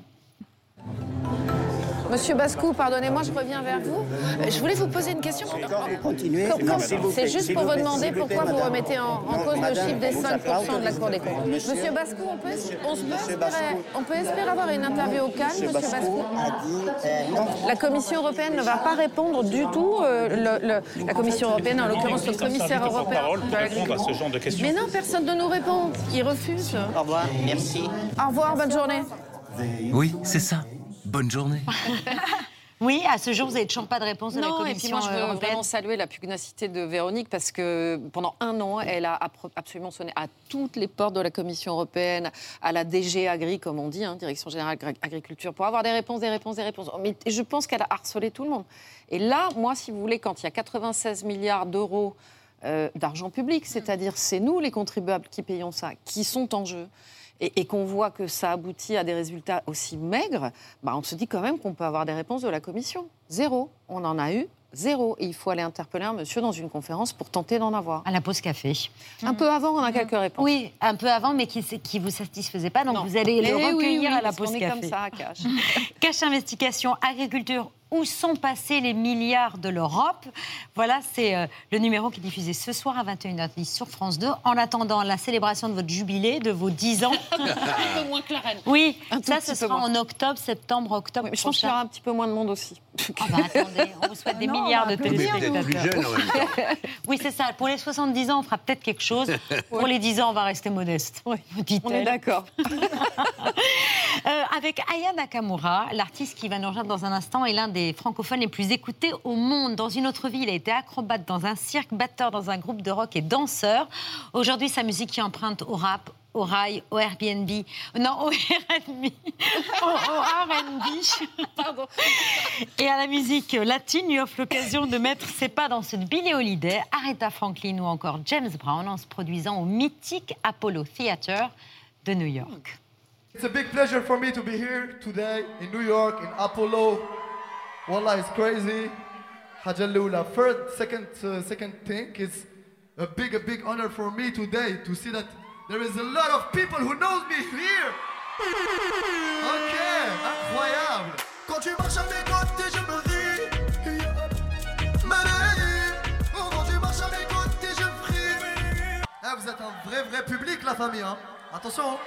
Monsieur Bascou, pardonnez-moi, je reviens vers vous. Euh, Je voulais vous poser une question. Continuez. C'est juste pour vous demander pourquoi vous remettez en, cause le chiffre des vous 5% de la Cour des comptes. Monsieur- Bascou, on peut, on espérer, Bascou. on peut espérer avoir une interview au calme, Monsieur Bascou euh. La Commission européenne ne va pas répondre du tout. euh, le- le- la Commission européenne, en l'occurrence le commissaire européen. de l'agriculture. Mais non, personne ne nous répond. Ils refusent. Au revoir, merci. Au revoir, bonne journée. Oui, c'est ça. Bonne journée. Oui, à ce jour, vous n'avez toujours pas de réponse de la Non, et puis Commission moi, je veux européenne. vraiment saluer la pugnacité de Véronique parce que pendant un an, elle a absolument sonné à toutes les portes de la Commission européenne, à la DG Agri, comme on dit, hein, Direction Générale Agri- Agriculture, pour avoir des réponses, des réponses, des réponses. Mais je pense qu'elle a harcelé tout le monde. Et là, moi, si vous voulez, quand il y a 96 milliards d'euros euh, d'argent public, c'est-à-dire c'est nous, les contribuables, qui payons ça, qui sont en jeu, et, et qu'on voit que ça aboutit à des résultats aussi maigres, bah, on se dit quand même qu'on peut avoir des réponses de la Commission. Zéro. On en a eu zéro. Et il faut aller interpeller un monsieur dans une conférence pour tenter d'en avoir. À la pause café. Un peu avant, on a quelques réponses. Oui, un peu avant, mais qui ne vous satisfaisait pas. Donc Non. vous allez le Eh oui, recueillir oui, à la pause qu'on est café. comme ça, à Cache. Cache Investigation, Agriculture, où sont passés les milliards de l'Europe Voilà, c'est euh, le numéro qui est diffusé ce soir à 21h10 sur France 2. En attendant la célébration de votre jubilé, de vos 10 ans. un peu moins que la reine. Oui, Un ça, ce sera moins. en octobre, septembre, octobre. Je pense qu'il y aura un petit peu moins de monde aussi. Ah bah attendez, on vous souhaite des non, milliards on de téléspectateurs. oui, c'est ça. Pour les 70 ans, on fera peut-être quelque chose. Pour les 10 ans, on va rester modeste. on dit-elle. est d'accord. Euh, avec Aya Nakamura, l'artiste qui va nous rejoindre dans un instant est l'un des francophones les plus écoutés au monde. Dans une autre vie, il a été acrobate dans un cirque, batteur dans un groupe de rock et danseur. Aujourd'hui, sa musique est empreinte au rap, au rail, au Airbnb. Non, au R&B. au, au R&B. Pardon. Et à la musique latine, lui offre l'occasion de mettre ses pas dans de Billie Holiday, Aretha Franklin ou encore James Brown en se produisant au mythique Apollo Theater de New York. It's a big pleasure for me to be here today in New York, in Apollo. Wallah, it's crazy. Second, uh, second thing is a big, a big honor for me today to see that there is a lot of people who knows me here. Ok, incroyable. Quand tu marches à mes côtés, je me ris. Maladie. Oh, quand tu marches à mes côtés, je fris. Eh, vous êtes un vrai, vrai public, la famille. Hein. Attention.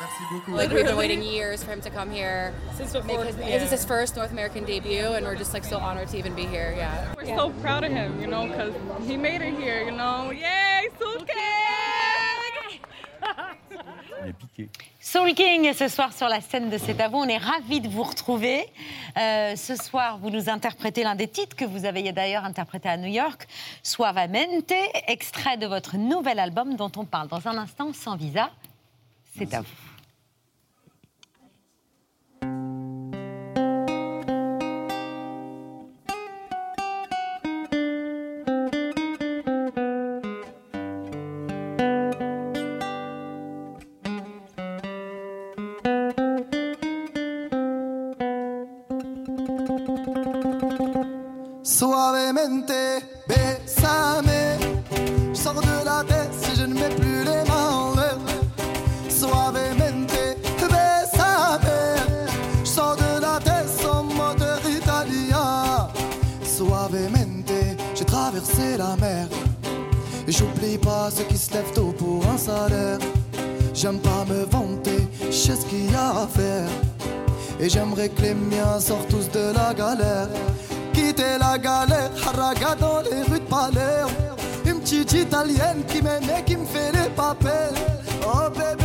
Merci beaucoup. Like we've been waiting years for him to come here. Since before- his- yeah. This is his first North American debut, and we're just like so honored to even be here. Yeah. We're so proud of him, you know, because he made it here, you know. Yay, Soul King! Est piqué. Soul King est ce soir sur la scène de C'est à vous. On est ravis de vous retrouver. Euh, ce soir, vous nous interprétez l'un des titres que vous avez d'ailleurs interprété à New York, Suavemente, extrait de votre nouvel album dont on parle dans un instant sans visa. C'est à vous. Petite italienne qui m'aime et qui me papels. Oh bébé,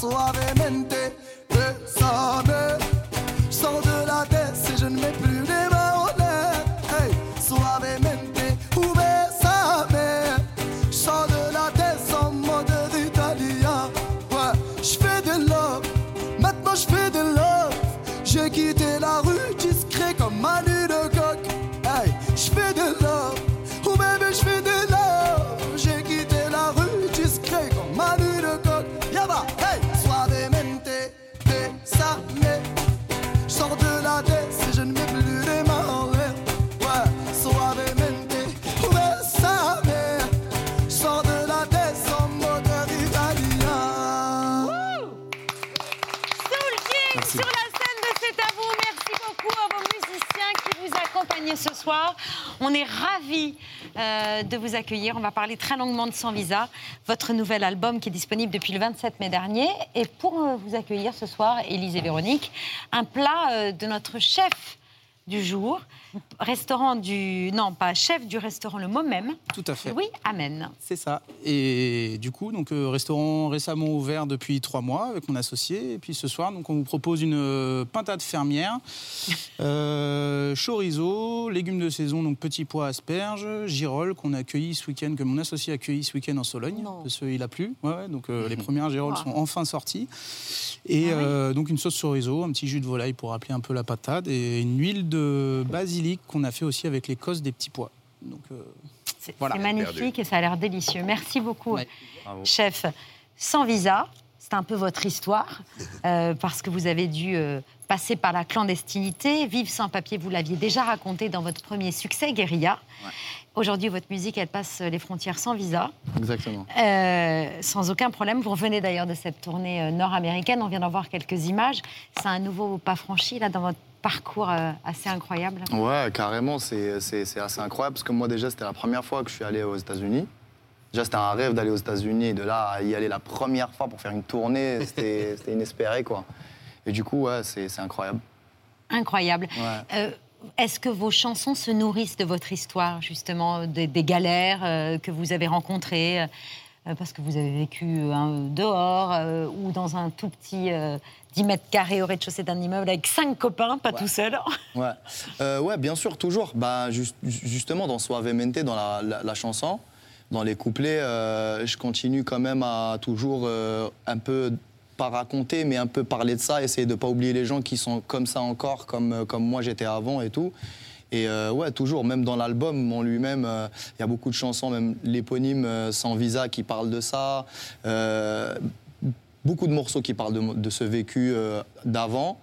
suavemente, On est ravis euh, de vous accueillir. On va parler très longuement de Sans Visa, votre nouvel album qui est disponible depuis le 27 mai dernier. Et pour euh, vous accueillir ce soir, Élise et Véronique, un plat euh, de notre chef du jour, restaurant du... Non, pas chef du restaurant Le Mot Même. Tout à fait. Oui, Amen. C'est ça. Et du coup, donc euh, restaurant récemment ouvert depuis trois mois avec mon associé. Et puis ce soir, donc on vous propose une euh, pintade fermière, euh, chorizo, légumes de saison, donc petits pois, asperges, girolles qu'on a accueillis ce week-end, que mon associé a accueilli ce week-end en Sologne, parce qu'il a plu. Ouais, ouais, donc euh, les premières girolles sont enfin sorties. Et Ah oui. euh, donc une sauce chorizo, un petit jus de volaille pour rappeler un peu la patate et une huile de basilic qu'on a fait aussi avec les cosses des petits pois. Donc euh, C'est voilà. magnifique et ça a l'air délicieux. Merci beaucoup, chef. Sans visa, c'est un peu votre histoire, euh, parce que vous avez dû euh, passer par la clandestinité, vivre sans papier, vous l'aviez déjà raconté dans votre premier succès, Guérilla. Aujourd'hui, votre musique, elle passe les frontières sans visa, Exactement. euh, sans aucun problème. Vous revenez d'ailleurs de cette tournée nord-américaine, on vient d'en voir quelques images. C'est un nouveau pas franchi, là, dans votre parcours euh, assez incroyable. Ouais, carrément, c'est assez incroyable parce que moi, déjà, c'était la première fois que je suis allé aux États-Unis. Déjà, c'était un rêve d'aller aux États-Unis et de là à y aller la première fois pour faire une tournée, c'était inespéré, quoi. Et du coup, ouais, c'est incroyable. Incroyable. Ouais. Euh, Est-ce que vos chansons se nourrissent de votre histoire, justement, des, des galères euh, que vous avez rencontrées euh, Parce que vous avez vécu euh, dehors ou dans un tout petit 10 mètres carrés au rez-de-chaussée d'un immeuble avec cinq copains, pas tout seul. Ouais. Euh, ouais, bien sûr, toujours. Bah, jus- justement, dans Suavemente, dans la, la- la chanson, dans les couplets, euh, je continue quand même à toujours euh, un peu, pas raconter, mais un peu parler de ça, essayer de pas oublier les gens qui sont comme ça encore, comme, comme moi j'étais avant et tout. Et euh, ouais, toujours, même dans l'album en lui-même, euh, il y a beaucoup de chansons, même l'éponyme euh, Sans Visa qui parle de ça. Beaucoup de morceaux qui parlent de, de ce vécu euh, d'avant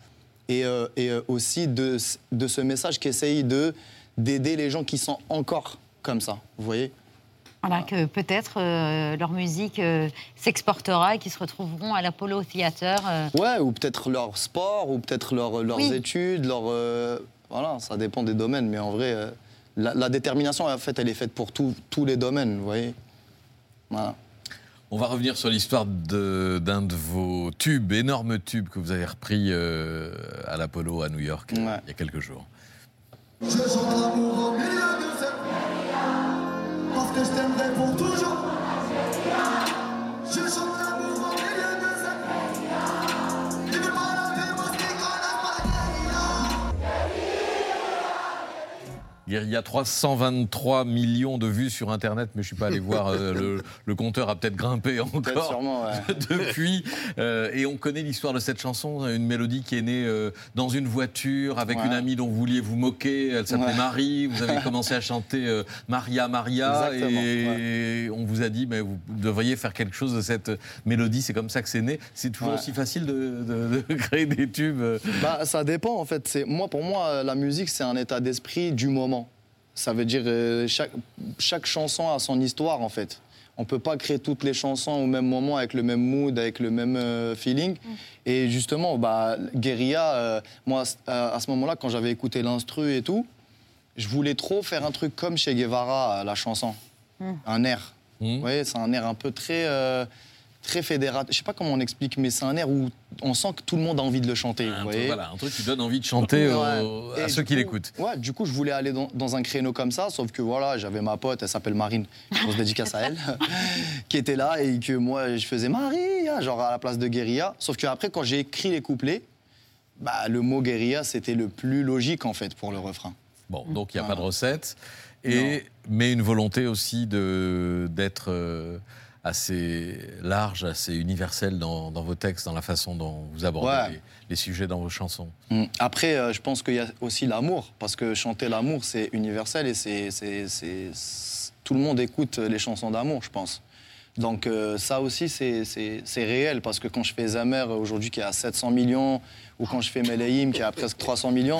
et, euh, et, euh, aussi de, ce message qui essaye de d'aider les gens qui sont encore comme ça, vous voyez? Voilà, que peut-être leur musique s'exportera et qu'ils se retrouveront à l'Apollo Theater. Ouais, ou peut-être leur sport, ou peut-être leur- leurs Oui. études, leur, voilà, ça dépend des domaines, mais en vrai, la, la détermination, en fait, elle est faite pour tous tous les domaines, vous voyez? Voilà. On va revenir sur l'histoire de- d'un de, vos tubes, énormes tubes que vous avez repris euh, à l'Apollo à New York euh, il y a quelques jours. Je chante l'amour au milieu de cette Parce que je t'aimerai pour toujours Je chante Il y a 323 millions de vues sur Internet, mais je suis pas allé voir. euh, le, le compteur a peut-être grimpé encore sûrement, ouais. depuis. Euh, et on connaît l'histoire de cette chanson, une mélodie qui est née euh, dans une voiture avec Ouais. une amie dont vous vouliez vous moquer. Elle s'appelait Ouais. Marie. Vous avez commencé à chanter Maria, Maria, Exactement, et on vous a dit, mais vous devriez faire quelque chose de cette mélodie. C'est comme ça que c'est né. C'est toujours aussi facile de, de- de créer des tubes. Bah, ça dépend en fait. Moi pour moi la musique c'est un état d'esprit du moment. Ça veut dire euh, chaque chaque chanson a son histoire en fait. On peut pas créer toutes les chansons au même moment avec le même mood, avec le même euh, feeling. Et justement, bah, Guérilla, euh, moi à ce moment-là, quand j'avais écouté l'instru et tout, je voulais trop faire un truc comme chez Guevara, euh, la chanson, un air. Vous voyez, c'est un air un peu très euh, très fédérateur. Je sais pas comment on explique, mais c'est un air où on sent que tout le monde a envie de le chanter. Un voyez voilà, un truc qui donne envie de chanter aux- à ceux qui l'écoutent. Ouais, du coup, je voulais aller dans, dans un créneau comme ça, sauf que voilà, j'avais ma pote, elle s'appelle Marine, on se dédicace à elle, qui était là et que moi, je faisais Maria, genre à la place de guérilla. Sauf qu'après, quand j'ai écrit les couplets, bah, le mot guérilla, c'était le plus logique en fait pour le refrain. Bon, donc il n'y a pas de recette, et, mais une volonté aussi d'être euh, assez large, assez universel dans, dans vos textes, dans la façon dont vous abordez Ouais. les, les sujets dans vos chansons. Mm. Après, euh, je pense qu'il y a aussi l'amour, parce que chanter l'amour, c'est universel et c'est, tout le monde écoute les chansons d'amour, je pense. Donc euh, ça aussi, c'est réel, parce que quand je fais Zamer, aujourd'hui qui est à 700 millions, ou quand je fais Meleim qui est à presque 300 millions,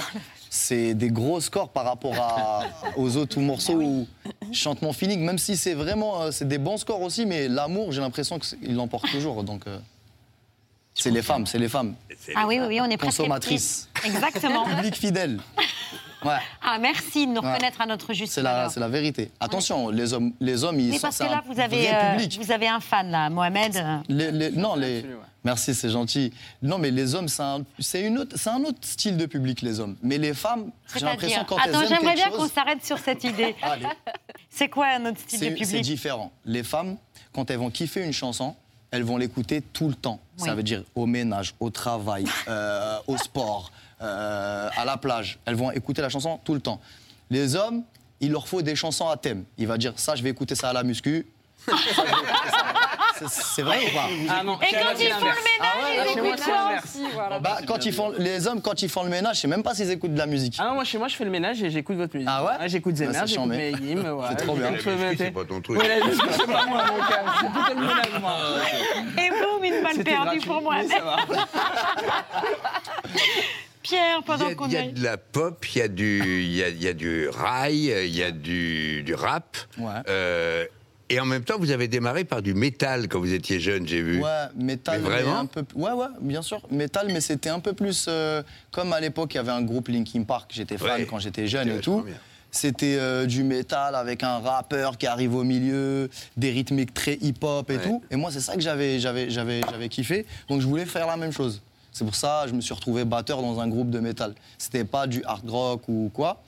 c'est des gros scores par rapport à- aux autres morceaux où je chante mon feeling, même si c'est vraiment euh, c'est des bons scores aussi, mais l'amour, j'ai l'impression qu'il l'emporte toujours. Donc euh, c'est les femmes, c'est les femmes. Ah oui, oui, oui, on est Consommatrices. Exactement. Public fidèle. Ouais. Ah, merci de nous Ouais. reconnaître à notre juste C'est la, la vérité. Attention, les hommes, les hommes ils Oui, sont parce que là, vous avez, euh, public. vous avez un fan, là, Mohamed. Les- les- non, les. Merci, c'est gentil. Non, mais les hommes, c'est un, une autre, c'est un autre style de public, les hommes. Mais les femmes, j'ai l'impression quand Attends, elles j'aimerais bien qu'on s'arrête sur cette idée. C'est quoi un autre style de c'est c'est public? différent. Les femmes, quand elles vont kiffer une chanson, elles vont l'écouter tout le temps. Oui. Ça veut dire au ménage, au travail, euh, au sport, euh, à la plage. Elles vont écouter la chanson tout le temps. Les hommes, il leur faut des chansons à thème. Il va dire ça, je vais écouter ça à la muscu. Ça, je vais écouter ça. C'est- C'est vrai ou pas Ah non, Et quand ils font le ménage, Ah ouais, ils écoutent quoi voilà. Bah, quand ils font, les hommes, quand ils font le ménage, je sais même pas s'ils écoutent de la musique. Ah non, moi chez moi je fais le ménage et j'écoute votre musique. Ah ouais J'écoute Bah, Zemer, c'est j'écoute. Ouais, C'est trop bien. j'écoute c'est pas ton truc. C'est pas moi, mon gars. C'est plutôt le ménage, moi. Et boum, une balle perdue pour moi. Pierre, Il y pendant a, qu'on il y a est... de la pop, il y a du, il y a, il y a du rail, il y a du, du rap. Euh, et en même temps, vous avez démarré par du métal quand vous étiez jeune, j'ai vu. Ouais, métal. Mais vraiment un peu, ouais, ouais, bien sûr, métal, mais c'était un peu plus euh, comme à l'époque, il y avait un groupe Linkin Park, j'étais fan Ouais, quand j'étais jeune et tout. C'était euh, du métal avec un rappeur qui arrive au milieu, des rythmiques très hip-hop et Ouais. tout. Et moi, c'est ça que j'avais, j'avais, j'avais, j'avais kiffé. Donc, je voulais faire la même chose. C'est pour ça que je me suis retrouvé batteur dans un groupe de métal. C'était pas du hard rock ou quoi,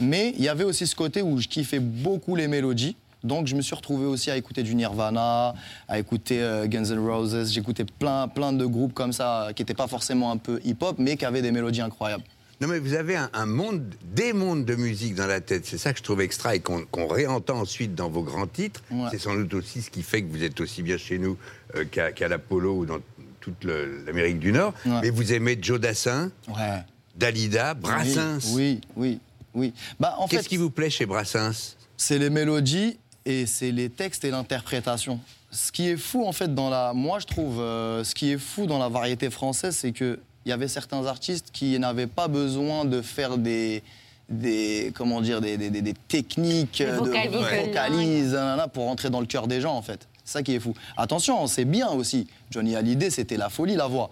mais il y avait aussi ce côté où je kiffais beaucoup les mélodies. Donc je me suis retrouvé aussi à écouter du Nirvana, à écouter euh, Guns N' Roses. J'écoutais plein, plein de groupes comme ça qui n'étaient pas forcément un peu hip-hop, mais qui avaient des mélodies incroyables. Non, mais vous avez un, un monde, des mondes de musique dans la tête. C'est ça que je trouve extra et qu'on réentend ensuite dans vos grands titres. C'est sans doute aussi ce qui fait que vous êtes aussi bien chez nous euh, qu'à qu'à l'Apollo ou dans toute l'Amérique du Nord. Mais vous aimez Joe Dassin, Ouais. Dalida, Brassens. Oui, oui, oui. Bah, Qu'est-ce qui vous plaît chez Brassens? c'est les mélodies et c'est les textes et l'interprétation. Ce qui est fou en fait dans la, moi je trouve, euh, ce qui est fou dans la variété française, c'est que il y avait certains artistes qui n'avaient pas besoin de faire des, des comment dire, des, des- des- techniques euh, vocalises. de Ouais. vocalises, nanana, pour rentrer dans le cœur des gens en fait. C'est ça qui est fou. Attention, c'est bien aussi. Johnny Hallyday, c'était la folie la voix.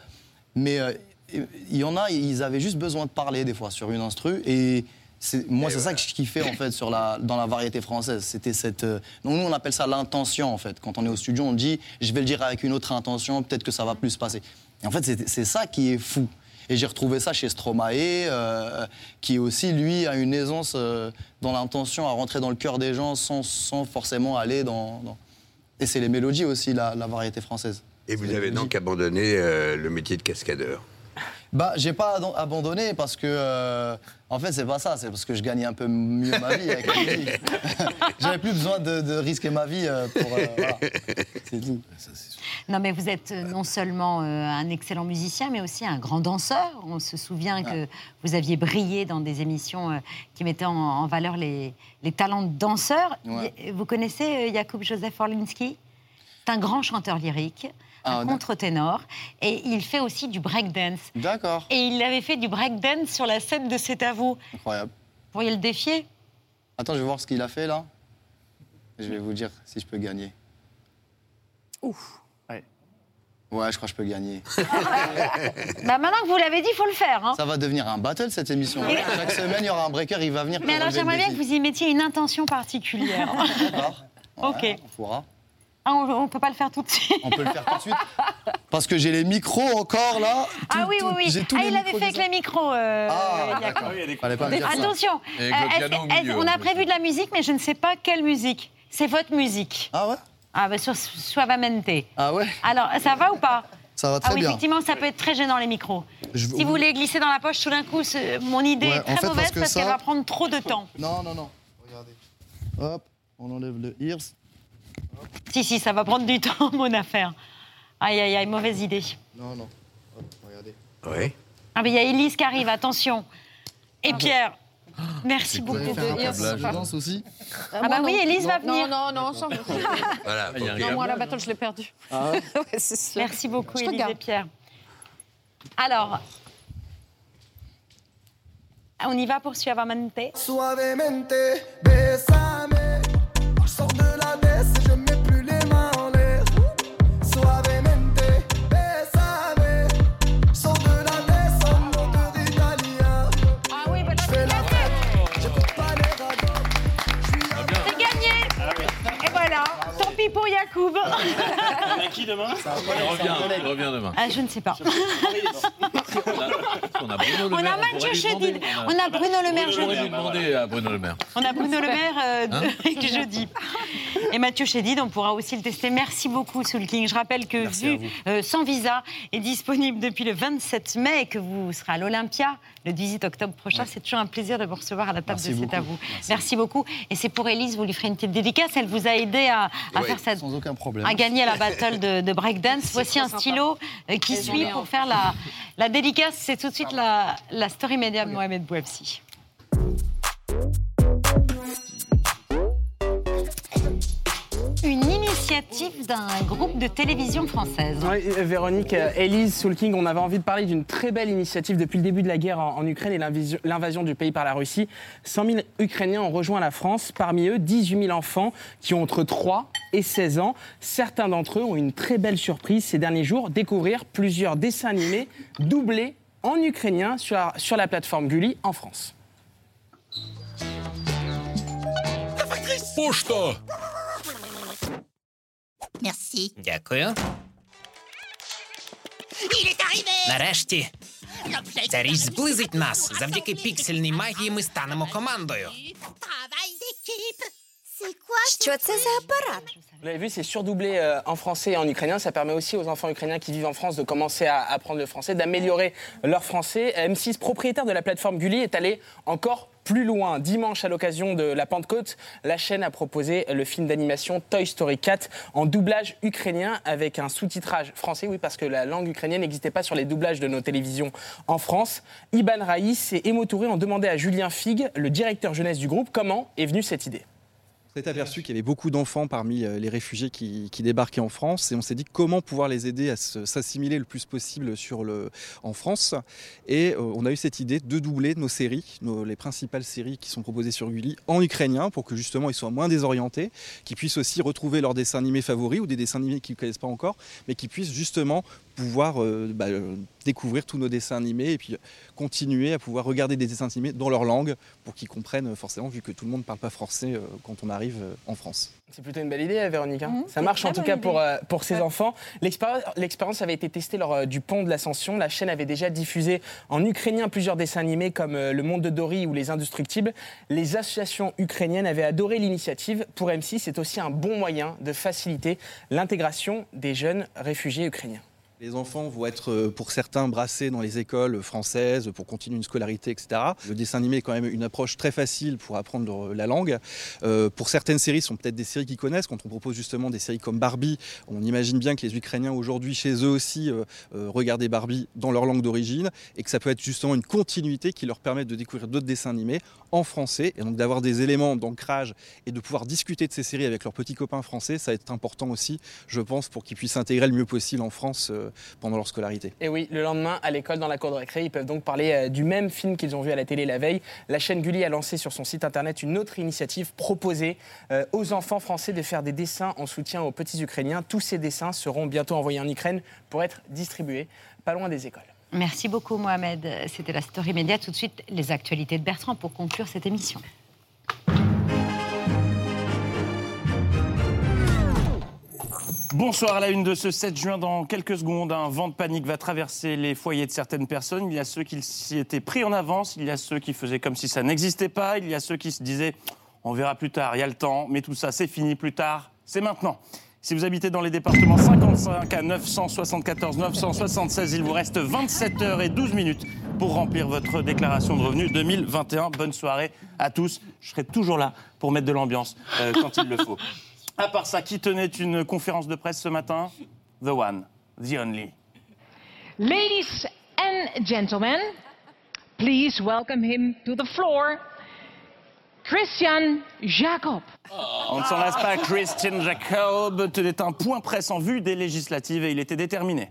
Mais euh, il y en a, ils avaient juste besoin de parler des fois sur une instru et moi, c'est ça que je kiffais en fait sur la, dans la variété française. C'était cette. euh, donc nous, on appelle ça l'intention en fait. Quand on est au studio, on dit je vais le dire avec une autre intention, peut-être que ça va plus se passer. Et en fait, c'est ça qui est fou. Et j'ai retrouvé ça chez Stromae, euh, qui aussi, lui, a une aisance euh, dans l'intention à rentrer dans le cœur des gens sans, sans forcément aller dans... dans- Et c'est les mélodies aussi, la, la variété française. Et vous avez donc abandonné euh, le métier de cascadeur. Bah, j'ai pas abandonné parce que, euh, en fait, c'est pas ça. C'est parce que je gagnais un peu mieux ma vie avec la musique. J'avais plus besoin de, de risquer ma vie euh, pour. euh, voilà. C'est tout. Non, mais vous êtes euh, non seulement un excellent musicien, mais aussi un grand danseur. On se souvient que vous aviez brillé dans des émissions qui mettaient en, en valeur les, les talents de danseurs. Ouais. Vous connaissez Jakub Joseph Orlinski? C'est un grand chanteur lyrique, Ah, un d'accord. contre-ténor, et il fait aussi du breakdance. D'accord. Et il avait fait du breakdance sur la scène de C'est à vous. Incroyable. Vous pourriez le défier? Attends, je vais voir ce qu'il a fait là. Je vais vous dire si je peux gagner. Ouf. Ouais, je crois que je peux gagner. Bah maintenant que vous l'avez dit, il faut le faire. hein. Ça va devenir un battle cette émission. Et- Chaque semaine, il y aura un breaker, il va venir. Mais alors j'aimerais bien que vous y mettiez une intention particulière. D'accord. ok. Ouais, on pourra. Ah, on ne peut pas le faire tout de suite. On peut le faire tout de suite. Parce que j'ai les micros encore là. ah oui, oui, oui. Ah, il l'avait fait avec les micros. euh, Ah, d'accord. Attention, euh, milieu, on a plus. prévu de la musique, mais je ne sais pas quelle musique. C'est votre musique. Ah ouais? Ah, bah, sur Suavamente. Ah ouais? Alors, ça va ou pas? Ça va très ah oui, bien. effectivement, ça peut être très gênant les micros. Je- Si vous voulez glisser dans la poche tout d'un coup, ce- mon idée Ouais, est en très fait, mauvaise parce que parce qu'elle ça- va prendre trop de temps. Non, non, non. Regardez. Hop, on enlève le ears. Si, si, ça va prendre du temps, mon affaire. Aïe, aïe, aïe, mauvaise idée. Non, non. Hop, regardez. Oui. Ah, mais il y a Elise qui arrive, attention. Et Pierre. Merci beaucoup. Vous faire un danse aussi. Ah bah oui, Elise va venir. Non, non, non, sans- Voilà. il y a un Non, moi, la battle, je l'ai perdue. Ah ouais. Merci beaucoup, regarde. et Pierre. Alors, on y va pour Suavamente Suavemente, bésame. Yacoub. On a qui demain Il revient, il revient demain. Ah, je ne sais pas. On a Bruno Le On Maire, a Mathieu Chédid. On a Bruno Le Maire On jeudi. demander à Bruno Le Maire. On a Bruno Le Maire euh, Hein jeudi. Et Mathieu Chédid, on pourra aussi le tester. Merci beaucoup, Soul King. Je rappelle que Merci à Vu vous. euh, sans visa est disponible depuis le 27 mai et que vous serez à l'Olympia le 18 octobre prochain. C'est toujours un plaisir de vous recevoir à la table Merci de C'est à vous. Merci. beaucoup. Et c'est pour Élise, vous lui ferez une petite dédicace. Elle vous a aidé à, à Oui, faire cette aucun problème. à gagner la battle de, de breakdance. Voici un sympa. stylo euh, qui suit pour faire la, la dédicace. C'est tout de suite la, la story média de Mohamed Bouafsi. Une initiative d'un groupe de télévision française. Oui, euh, Véronique, euh, Élise, Soul King, on avait envie de parler d'une très belle initiative depuis le début de la guerre en, en Ukraine et l'invision- l'invasion du pays par la Russie. 100 000 Ukrainiens ont rejoint la France, parmi eux 18 000 enfants qui ont entre 3 et 16 ans. Certains d'entre eux ont une très belle surprise ces derniers jours, découvrir plusieurs dessins animés doublés en ukrainien sur la, sur la plateforme Gulli en France. Пошта! Merci. Дякую. Il est arrivé Нарешті. L'objet Ця de річ la зблизить нас. Завдяки піксельній магії ми станемо командою. travail d'équipe. C'est quoi Що це за апарат? Vous l'avez vu, c'est surdoublé euh, en français et en ukrainien. Ça permet aussi aux enfants ukrainiens qui vivent en France de commencer à apprendre le français, d'améliorer leur français. M6, propriétaire de la plateforme Gulli, est allé encore plus loin. Dimanche, à l'occasion de la Pentecôte, la chaîne a proposé le film d'animation Toy Story 4 en doublage ukrainien avec un sous-titrage français. Oui, parce que la langue ukrainienne n'existait pas sur les doublages de nos télévisions en France. Iban Raïs et Emo Touré ont demandé à Julien Figue, le directeur jeunesse du groupe, comment est venue cette idée. On s'est aperçu qu'il y avait beaucoup d'enfants parmi euh, les réfugiés qui, qui débarquaient en France et on s'est dit comment pouvoir les aider à s'assimiler le plus possible sur le, en France. Et euh, on a eu cette idée de doubler nos séries, nos- les principales séries qui sont proposées sur Gulli en ukrainien pour que justement ils soient moins désorientés, qu'ils puissent aussi retrouver leurs dessins animés favoris ou des dessins animés qu'ils ne connaissent pas encore, mais qu'ils puissent justement pouvoir euh, bah, euh, découvrir tous nos dessins animés et puis continuer à pouvoir regarder des dessins animés dans leur langue pour qu'ils comprennent euh, forcément, vu que tout le monde ne parle pas français euh, quand on arrive euh, en France. C'est plutôt une belle idée, Véronique. hein. Mhm, ça marche en tout cas pour, euh, pour ses enfants. L'expéri- L'expérience avait été testée lors euh, du pont de l'Ascension. La chaîne avait déjà diffusé en ukrainien plusieurs dessins animés comme euh, Le Monde de Dory ou Les Indestructibles. Les associations ukrainiennes avaient adoré l'initiative. Pour M6, c'est aussi un bon moyen de faciliter l'intégration des jeunes réfugiés ukrainiens. Les enfants vont être, euh, pour certains, brassés dans les écoles françaises pour continuer une scolarité, etc. Le dessin animé est quand même une approche très facile pour apprendre la langue. Euh, pour certaines séries, ce sont peut-être des séries qu'ils connaissent. Quand on propose justement des séries comme Barbie, on imagine bien que les Ukrainiens aujourd'hui, chez eux aussi, euh, regardaient Barbie dans leur langue d'origine et que ça peut être justement une continuité qui leur permet de découvrir d'autres dessins animés en français et donc d'avoir des éléments d'ancrage et de pouvoir discuter de ces séries avec leurs petits copains français. Ça va être important aussi, je pense, pour qu'ils puissent s'intégrer le mieux possible en France pendant leur scolarité. Et oui, le lendemain, à l'école, dans la cour de récré, ils peuvent donc parler euh, du même film qu'ils ont vu à la télé la veille. La chaîne Gulli a lancé sur son site internet une autre initiative proposée euh, aux enfants français de faire des dessins en soutien aux petits Ukrainiens. Tous ces dessins seront bientôt envoyés en Ukraine pour être distribués pas loin des écoles. Merci beaucoup, Mohamed. C'était la story média. Tout de suite, les actualités de Bertrand pour conclure cette émission. Bonsoir à la une de ce 7 juin. Dans quelques secondes, un vent de panique va traverser les foyers de certaines personnes. Il y a ceux qui s'y étaient pris en avance, il y a ceux qui faisaient comme si ça n'existait pas, il y a ceux qui se disaient on verra plus tard, il y a le temps, mais tout ça c'est fini plus tard, c'est maintenant. Si vous habitez dans les départements 55 à 974, 976, il vous reste 27 heures et 12 minutes pour remplir votre déclaration de revenus 2021. Bonne soirée à tous. Je serai toujours là pour mettre de l'ambiance euh, quand il le faut. À part ça, qui tenait une conférence de presse ce matin? The one, the only. Ladies and gentlemen, please welcome him to the floor, Christian Jacob. On ne s'en lasse pas, Christian Jacob tenait un point presse en vue des législatives et il était déterminé.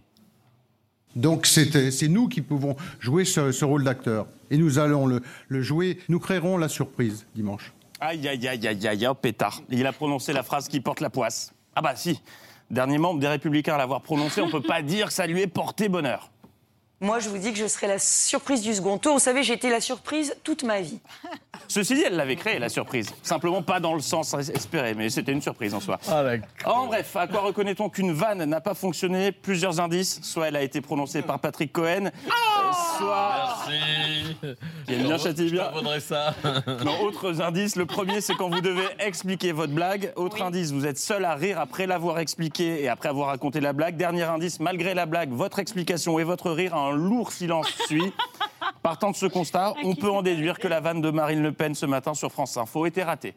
Donc c'était- c'est nous qui pouvons jouer ce, ce rôle d'acteur. Et nous allons le, le jouer, nous créerons la surprise dimanche. Aïe, aïe, aïe, aïe, aïe, oh pétard. Il a prononcé la phrase qui porte la poisse. Ah bah si, dernier membre des Républicains à l'avoir prononcé, on peut pas dire que ça lui ait porté bonheur. Moi, je vous dis que je serai la surprise du second tour. Vous savez, j'ai été la surprise toute ma vie. Ceci dit, elle l'avait créée, la surprise. Simplement pas dans le sens espéré, mais c'était une surprise en soi. en bref, à quoi reconnaît-on qu'une vanne n'a pas fonctionné? Plusieurs indices. Soit elle a été prononcée par Patrick Cohen, soit... Merci. Qui aime bien châtie bien. Je ça. Non, autres indices. Le premier, c'est quand vous devez expliquer votre blague. Autre indice, vous êtes seul à rire après l'avoir expliqué et après avoir raconté la blague. Dernier indice, malgré la blague, votre explication et votre rire, un lourd silence suit. Partant de ce constat, on peut en déduire que la vanne de Marine Le Pen ce matin sur France Info était ratée.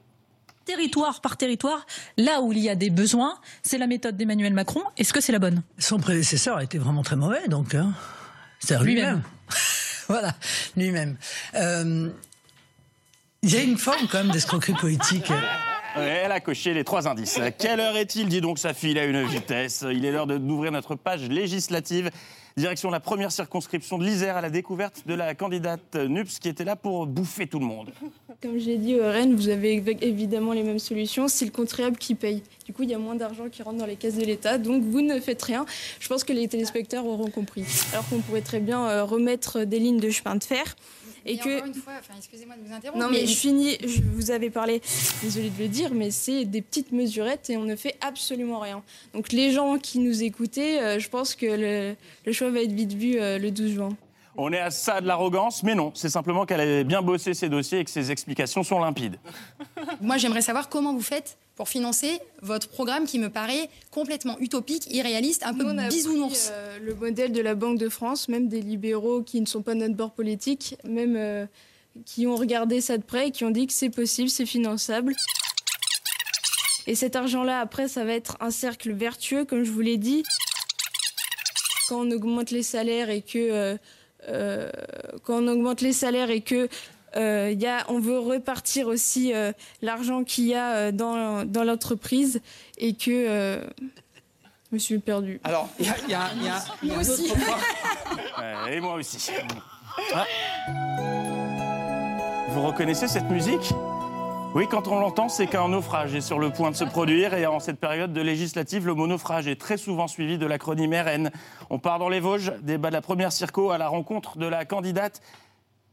territoire par territoire, là où il y a des besoins, c'est la méthode d'Emmanuel Macron. Est-ce que c'est la bonne? Son prédécesseur a été vraiment très mauvais, donc. Hein. C'est Lui-même. voilà, lui-même. Euh, Il y a une forme quand même d'escroquerie politique. Elle a coché les trois indices. Quelle heure est-il? Dis donc, sa fille a une vitesse. Il est l'heure d'ouvrir notre page législative. Direction la première circonscription de l'Isère à la découverte de la candidate NUPS qui était là pour bouffer tout le monde. Comme j'ai dit, au Rennes, vous avez év- évidemment les mêmes solutions. C'est le contribuable qui paye. Du coup, il y a moins d'argent qui rentre dans les caisses de l'État. Donc, vous ne faites rien. Je pense que les téléspectateurs auront compris. Alors qu'on pourrait très bien euh, remettre des lignes de chemin de fer. Et, Et que. encore une fois, enfin, excusez-moi de vous interrompre. Non, mais je finis. Je vous avais parlé, désolée de le dire, mais c'est des petites mesurettes et on ne fait absolument rien. Donc, les gens qui nous écoutaient, euh, je pense que le, le choix va être vite vu euh, le 12 juin. On est à ça de l'arrogance, mais non, c'est simplement qu'elle a bien bossé ses dossiers et que ses explications sont limpides. Moi, j'aimerais savoir comment vous faites pour financer votre programme qui me paraît complètement utopique, irréaliste, un peu on a bisounours. pris, euh, le modèle de la Banque de France, même des libéraux qui ne sont pas de notre bord politique, même euh, qui ont regardé ça de près et qui ont dit que c'est possible, c'est finançable. Et cet argent-là, après, ça va être un cercle vertueux, comme je vous l'ai dit. Quand on augmente les salaires et que euh, euh, quand on augmente les salaires et que euh, y a, on veut repartir aussi euh, l'argent qu'il y a euh, dans, dans l'entreprise et que euh, je me suis perdue. Alors, il y a, y a- il y a- il y a un autre point. Ouais, et moi aussi. Ah. Vous reconnaissez cette musique? Oui, quand on l'entend, c'est qu'un naufrage est sur le point de se produire. Et en cette période de législative, le mot naufrage est très souvent suivi de l'acronyme RN. On part dans les Vosges, débat de la première circo à la rencontre de la candidate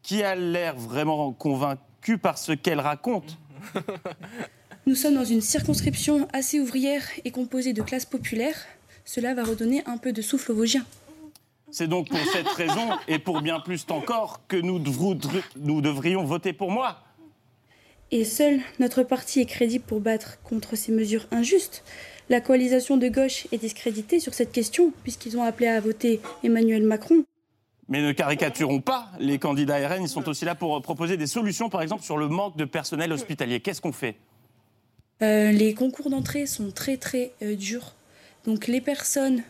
qui a l'air vraiment convaincue par ce qu'elle raconte. Nous sommes dans une circonscription assez ouvrière et composée de classes populaires. Cela va redonner un peu de souffle aux Vosgiens. C'est donc pour cette raison, et pour bien plus encore, que nous, nous devrions voter pour moi. Et seul notre parti est crédible pour battre contre ces mesures injustes. La coalition de gauche est discréditée sur cette question, puisqu'ils ont appelé à voter Emmanuel Macron. Mais ne caricaturons pas les candidats RN, ils sont aussi là pour euh, proposer des solutions, par exemple sur le manque de personnel hospitalier. Qu'est-ce qu'on fait? Euh, les concours d'entrée sont très très euh, durs. Donc les personnes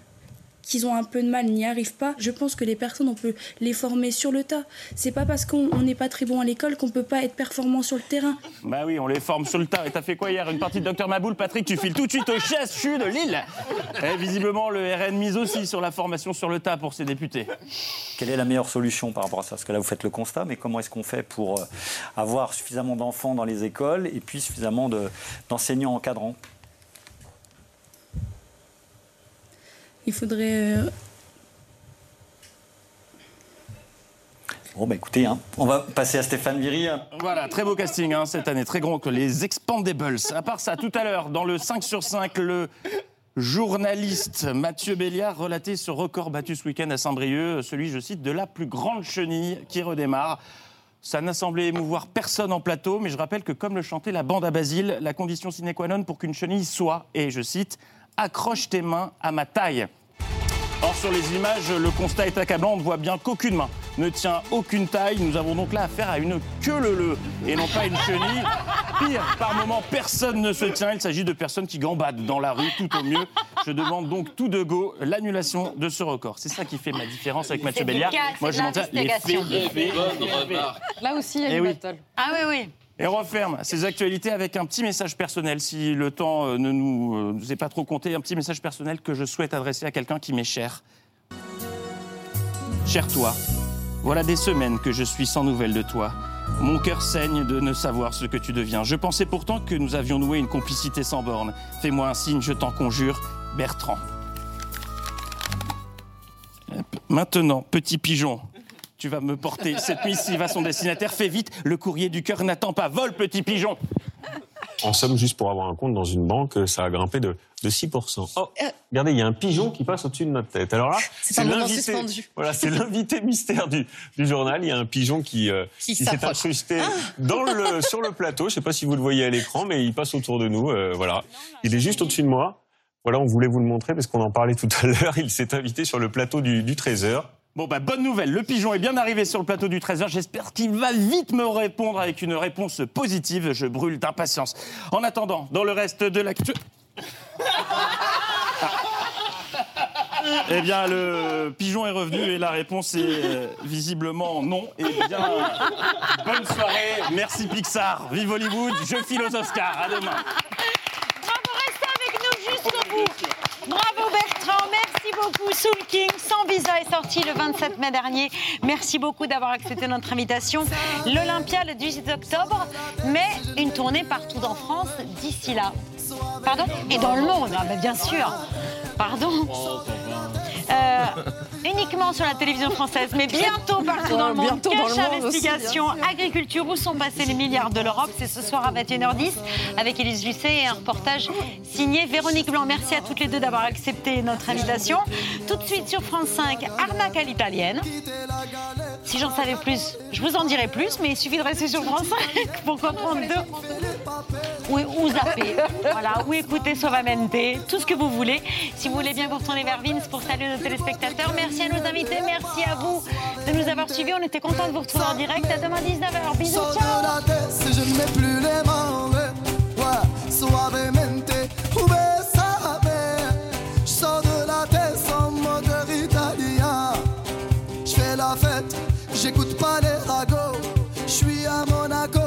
qui ont un peu de mal n'y arrivent pas. Je pense que les personnes, on peut les former sur le tas. C'est pas parce qu'on on n'est pas très bon à l'école qu'on peut pas être performant sur le terrain. Bah oui, on les forme sur le tas. Et t'as fait quoi hier? Une partie de Docteur Maboul Patrick, tu files tout de suite au CHU de Lille Et visiblement, le RN mise aussi sur la formation sur le tas pour ses députés. Quelle est la meilleure solution par rapport à ça? Parce que là, vous faites le constat, mais comment est-ce qu'on fait pour euh, avoir suffisamment d'enfants dans les écoles et puis suffisamment de- d'enseignants encadrants? Il faudrait euh, Bon, bah écoutez, hein, on va passer à Stéphane Viry. Voilà, très beau casting hein, cette année, très grand que les Expandables. À part ça, tout à l'heure, dans le 5 sur 5, le journaliste Mathieu Béliard relatait ce record battu ce week-end à Saint-Brieuc, celui, je cite, de la plus grande chenille qui redémarre. Ça n'a semblé émouvoir personne en plateau, mais je rappelle que, comme le chantait la bande à Basile, la condition sine qua non pour qu'une chenille soit, et je cite, accroche tes mains à ma taille. Or, sur les images, le constat est accablant. On ne voit bien qu'aucune main ne tient aucune taille. Nous avons donc là affaire à une queue leu et non pas une chenille. Pire, par moment, personne ne se tient. Il s'agit de personnes qui gambadent dans la rue, tout au mieux. Je demande donc tout de go l'annulation de ce record. C'est ça qui fait ma différence avec Mathieu Béliard. Moi, je m'en tiens les faits, l'investigation. les faits, les faits. Là aussi, il y a Eh une oui. battle. Ah oui, oui. Et referme ces actualités avec un petit message personnel, si le temps euh, ne nous, euh, nous est pas trop compté, un petit message personnel que je souhaite adresser à quelqu'un qui m'est cher. Cher toi, voilà des semaines que je suis sans nouvelles de toi. Mon cœur saigne de ne savoir ce que tu deviens. Je pensais pourtant que nous avions noué une complicité sans borne. Fais-moi un signe, je t'en conjure, Bertrand. Maintenant, petit pigeon, tu vas me porter cette missive à son destinataire. Fais vite, le courrier du cœur n'attend pas. Vole, petit pigeon. En somme, juste pour avoir un compte dans une banque, ça a grimpé de, de 6%. Oh, regardez, il y a un pigeon qui passe au-dessus de notre tête. Alors là, C'est l'invité- suspendu. Voilà, c'est l'invité mystère du, du journal. Il y a un pigeon qui, euh, Qui s'est incrusté Ah dans le, sur le plateau. Je ne sais pas si vous le voyez à l'écran, mais il passe autour de nous. euh, voilà, il est juste au-dessus de moi. Voilà, on voulait vous le montrer parce qu'on en parlait tout à l'heure. Il s'est invité sur le plateau du, du Trésor. Bon, bah, bonne nouvelle, le pigeon est bien arrivé sur le plateau du Trésor. J'espère qu'il va vite me répondre avec une réponse positive. Je brûle d'impatience. En attendant, dans le reste de l'actu. Eh bien, le pigeon est revenu et la réponse est euh, visiblement non. Eh bien, bonne soirée. Merci Pixar. Vive Hollywood. Je file aux Oscars. À demain. Bravo Bertrand, merci beaucoup. Soul King, sans visa, est sorti le 27 mai dernier. Merci beaucoup d'avoir accepté notre invitation. L'Olympia le 18 octobre, mais une tournée partout en France d'ici là. Pardon? Et dans le monde, ben bien sûr. Pardon Euh, uniquement sur la télévision française, mais bientôt partout dans le monde. Bientôt dans Cache le monde aussi, Investigation, bien sûr. agriculture, où sont passés les milliards de l'Europe C'est ce soir à 21h10 avec Élise Lucet et un reportage signé Véronique Blanc. Merci à toutes les deux d'avoir accepté notre invitation. Tout de suite sur France 5, arnaque à l'italienne. Si j'en savais plus, je vous en dirai plus, mais il suffit de rester sur France 5 pour comprendre deux. Ou, ou zapper, voilà, ou écouter Sovamente, tout ce que vous voulez. Si vous voulez bien vous retourner vers Vince pour saluer nos téléspectateurs, merci à nos invités, merci à vous de nous avoir suivis. On était contents de vous retrouver en direct. À demain 19h. Bisous, ciao la fête, j'écoute pas les ragots, je suis à Monaco.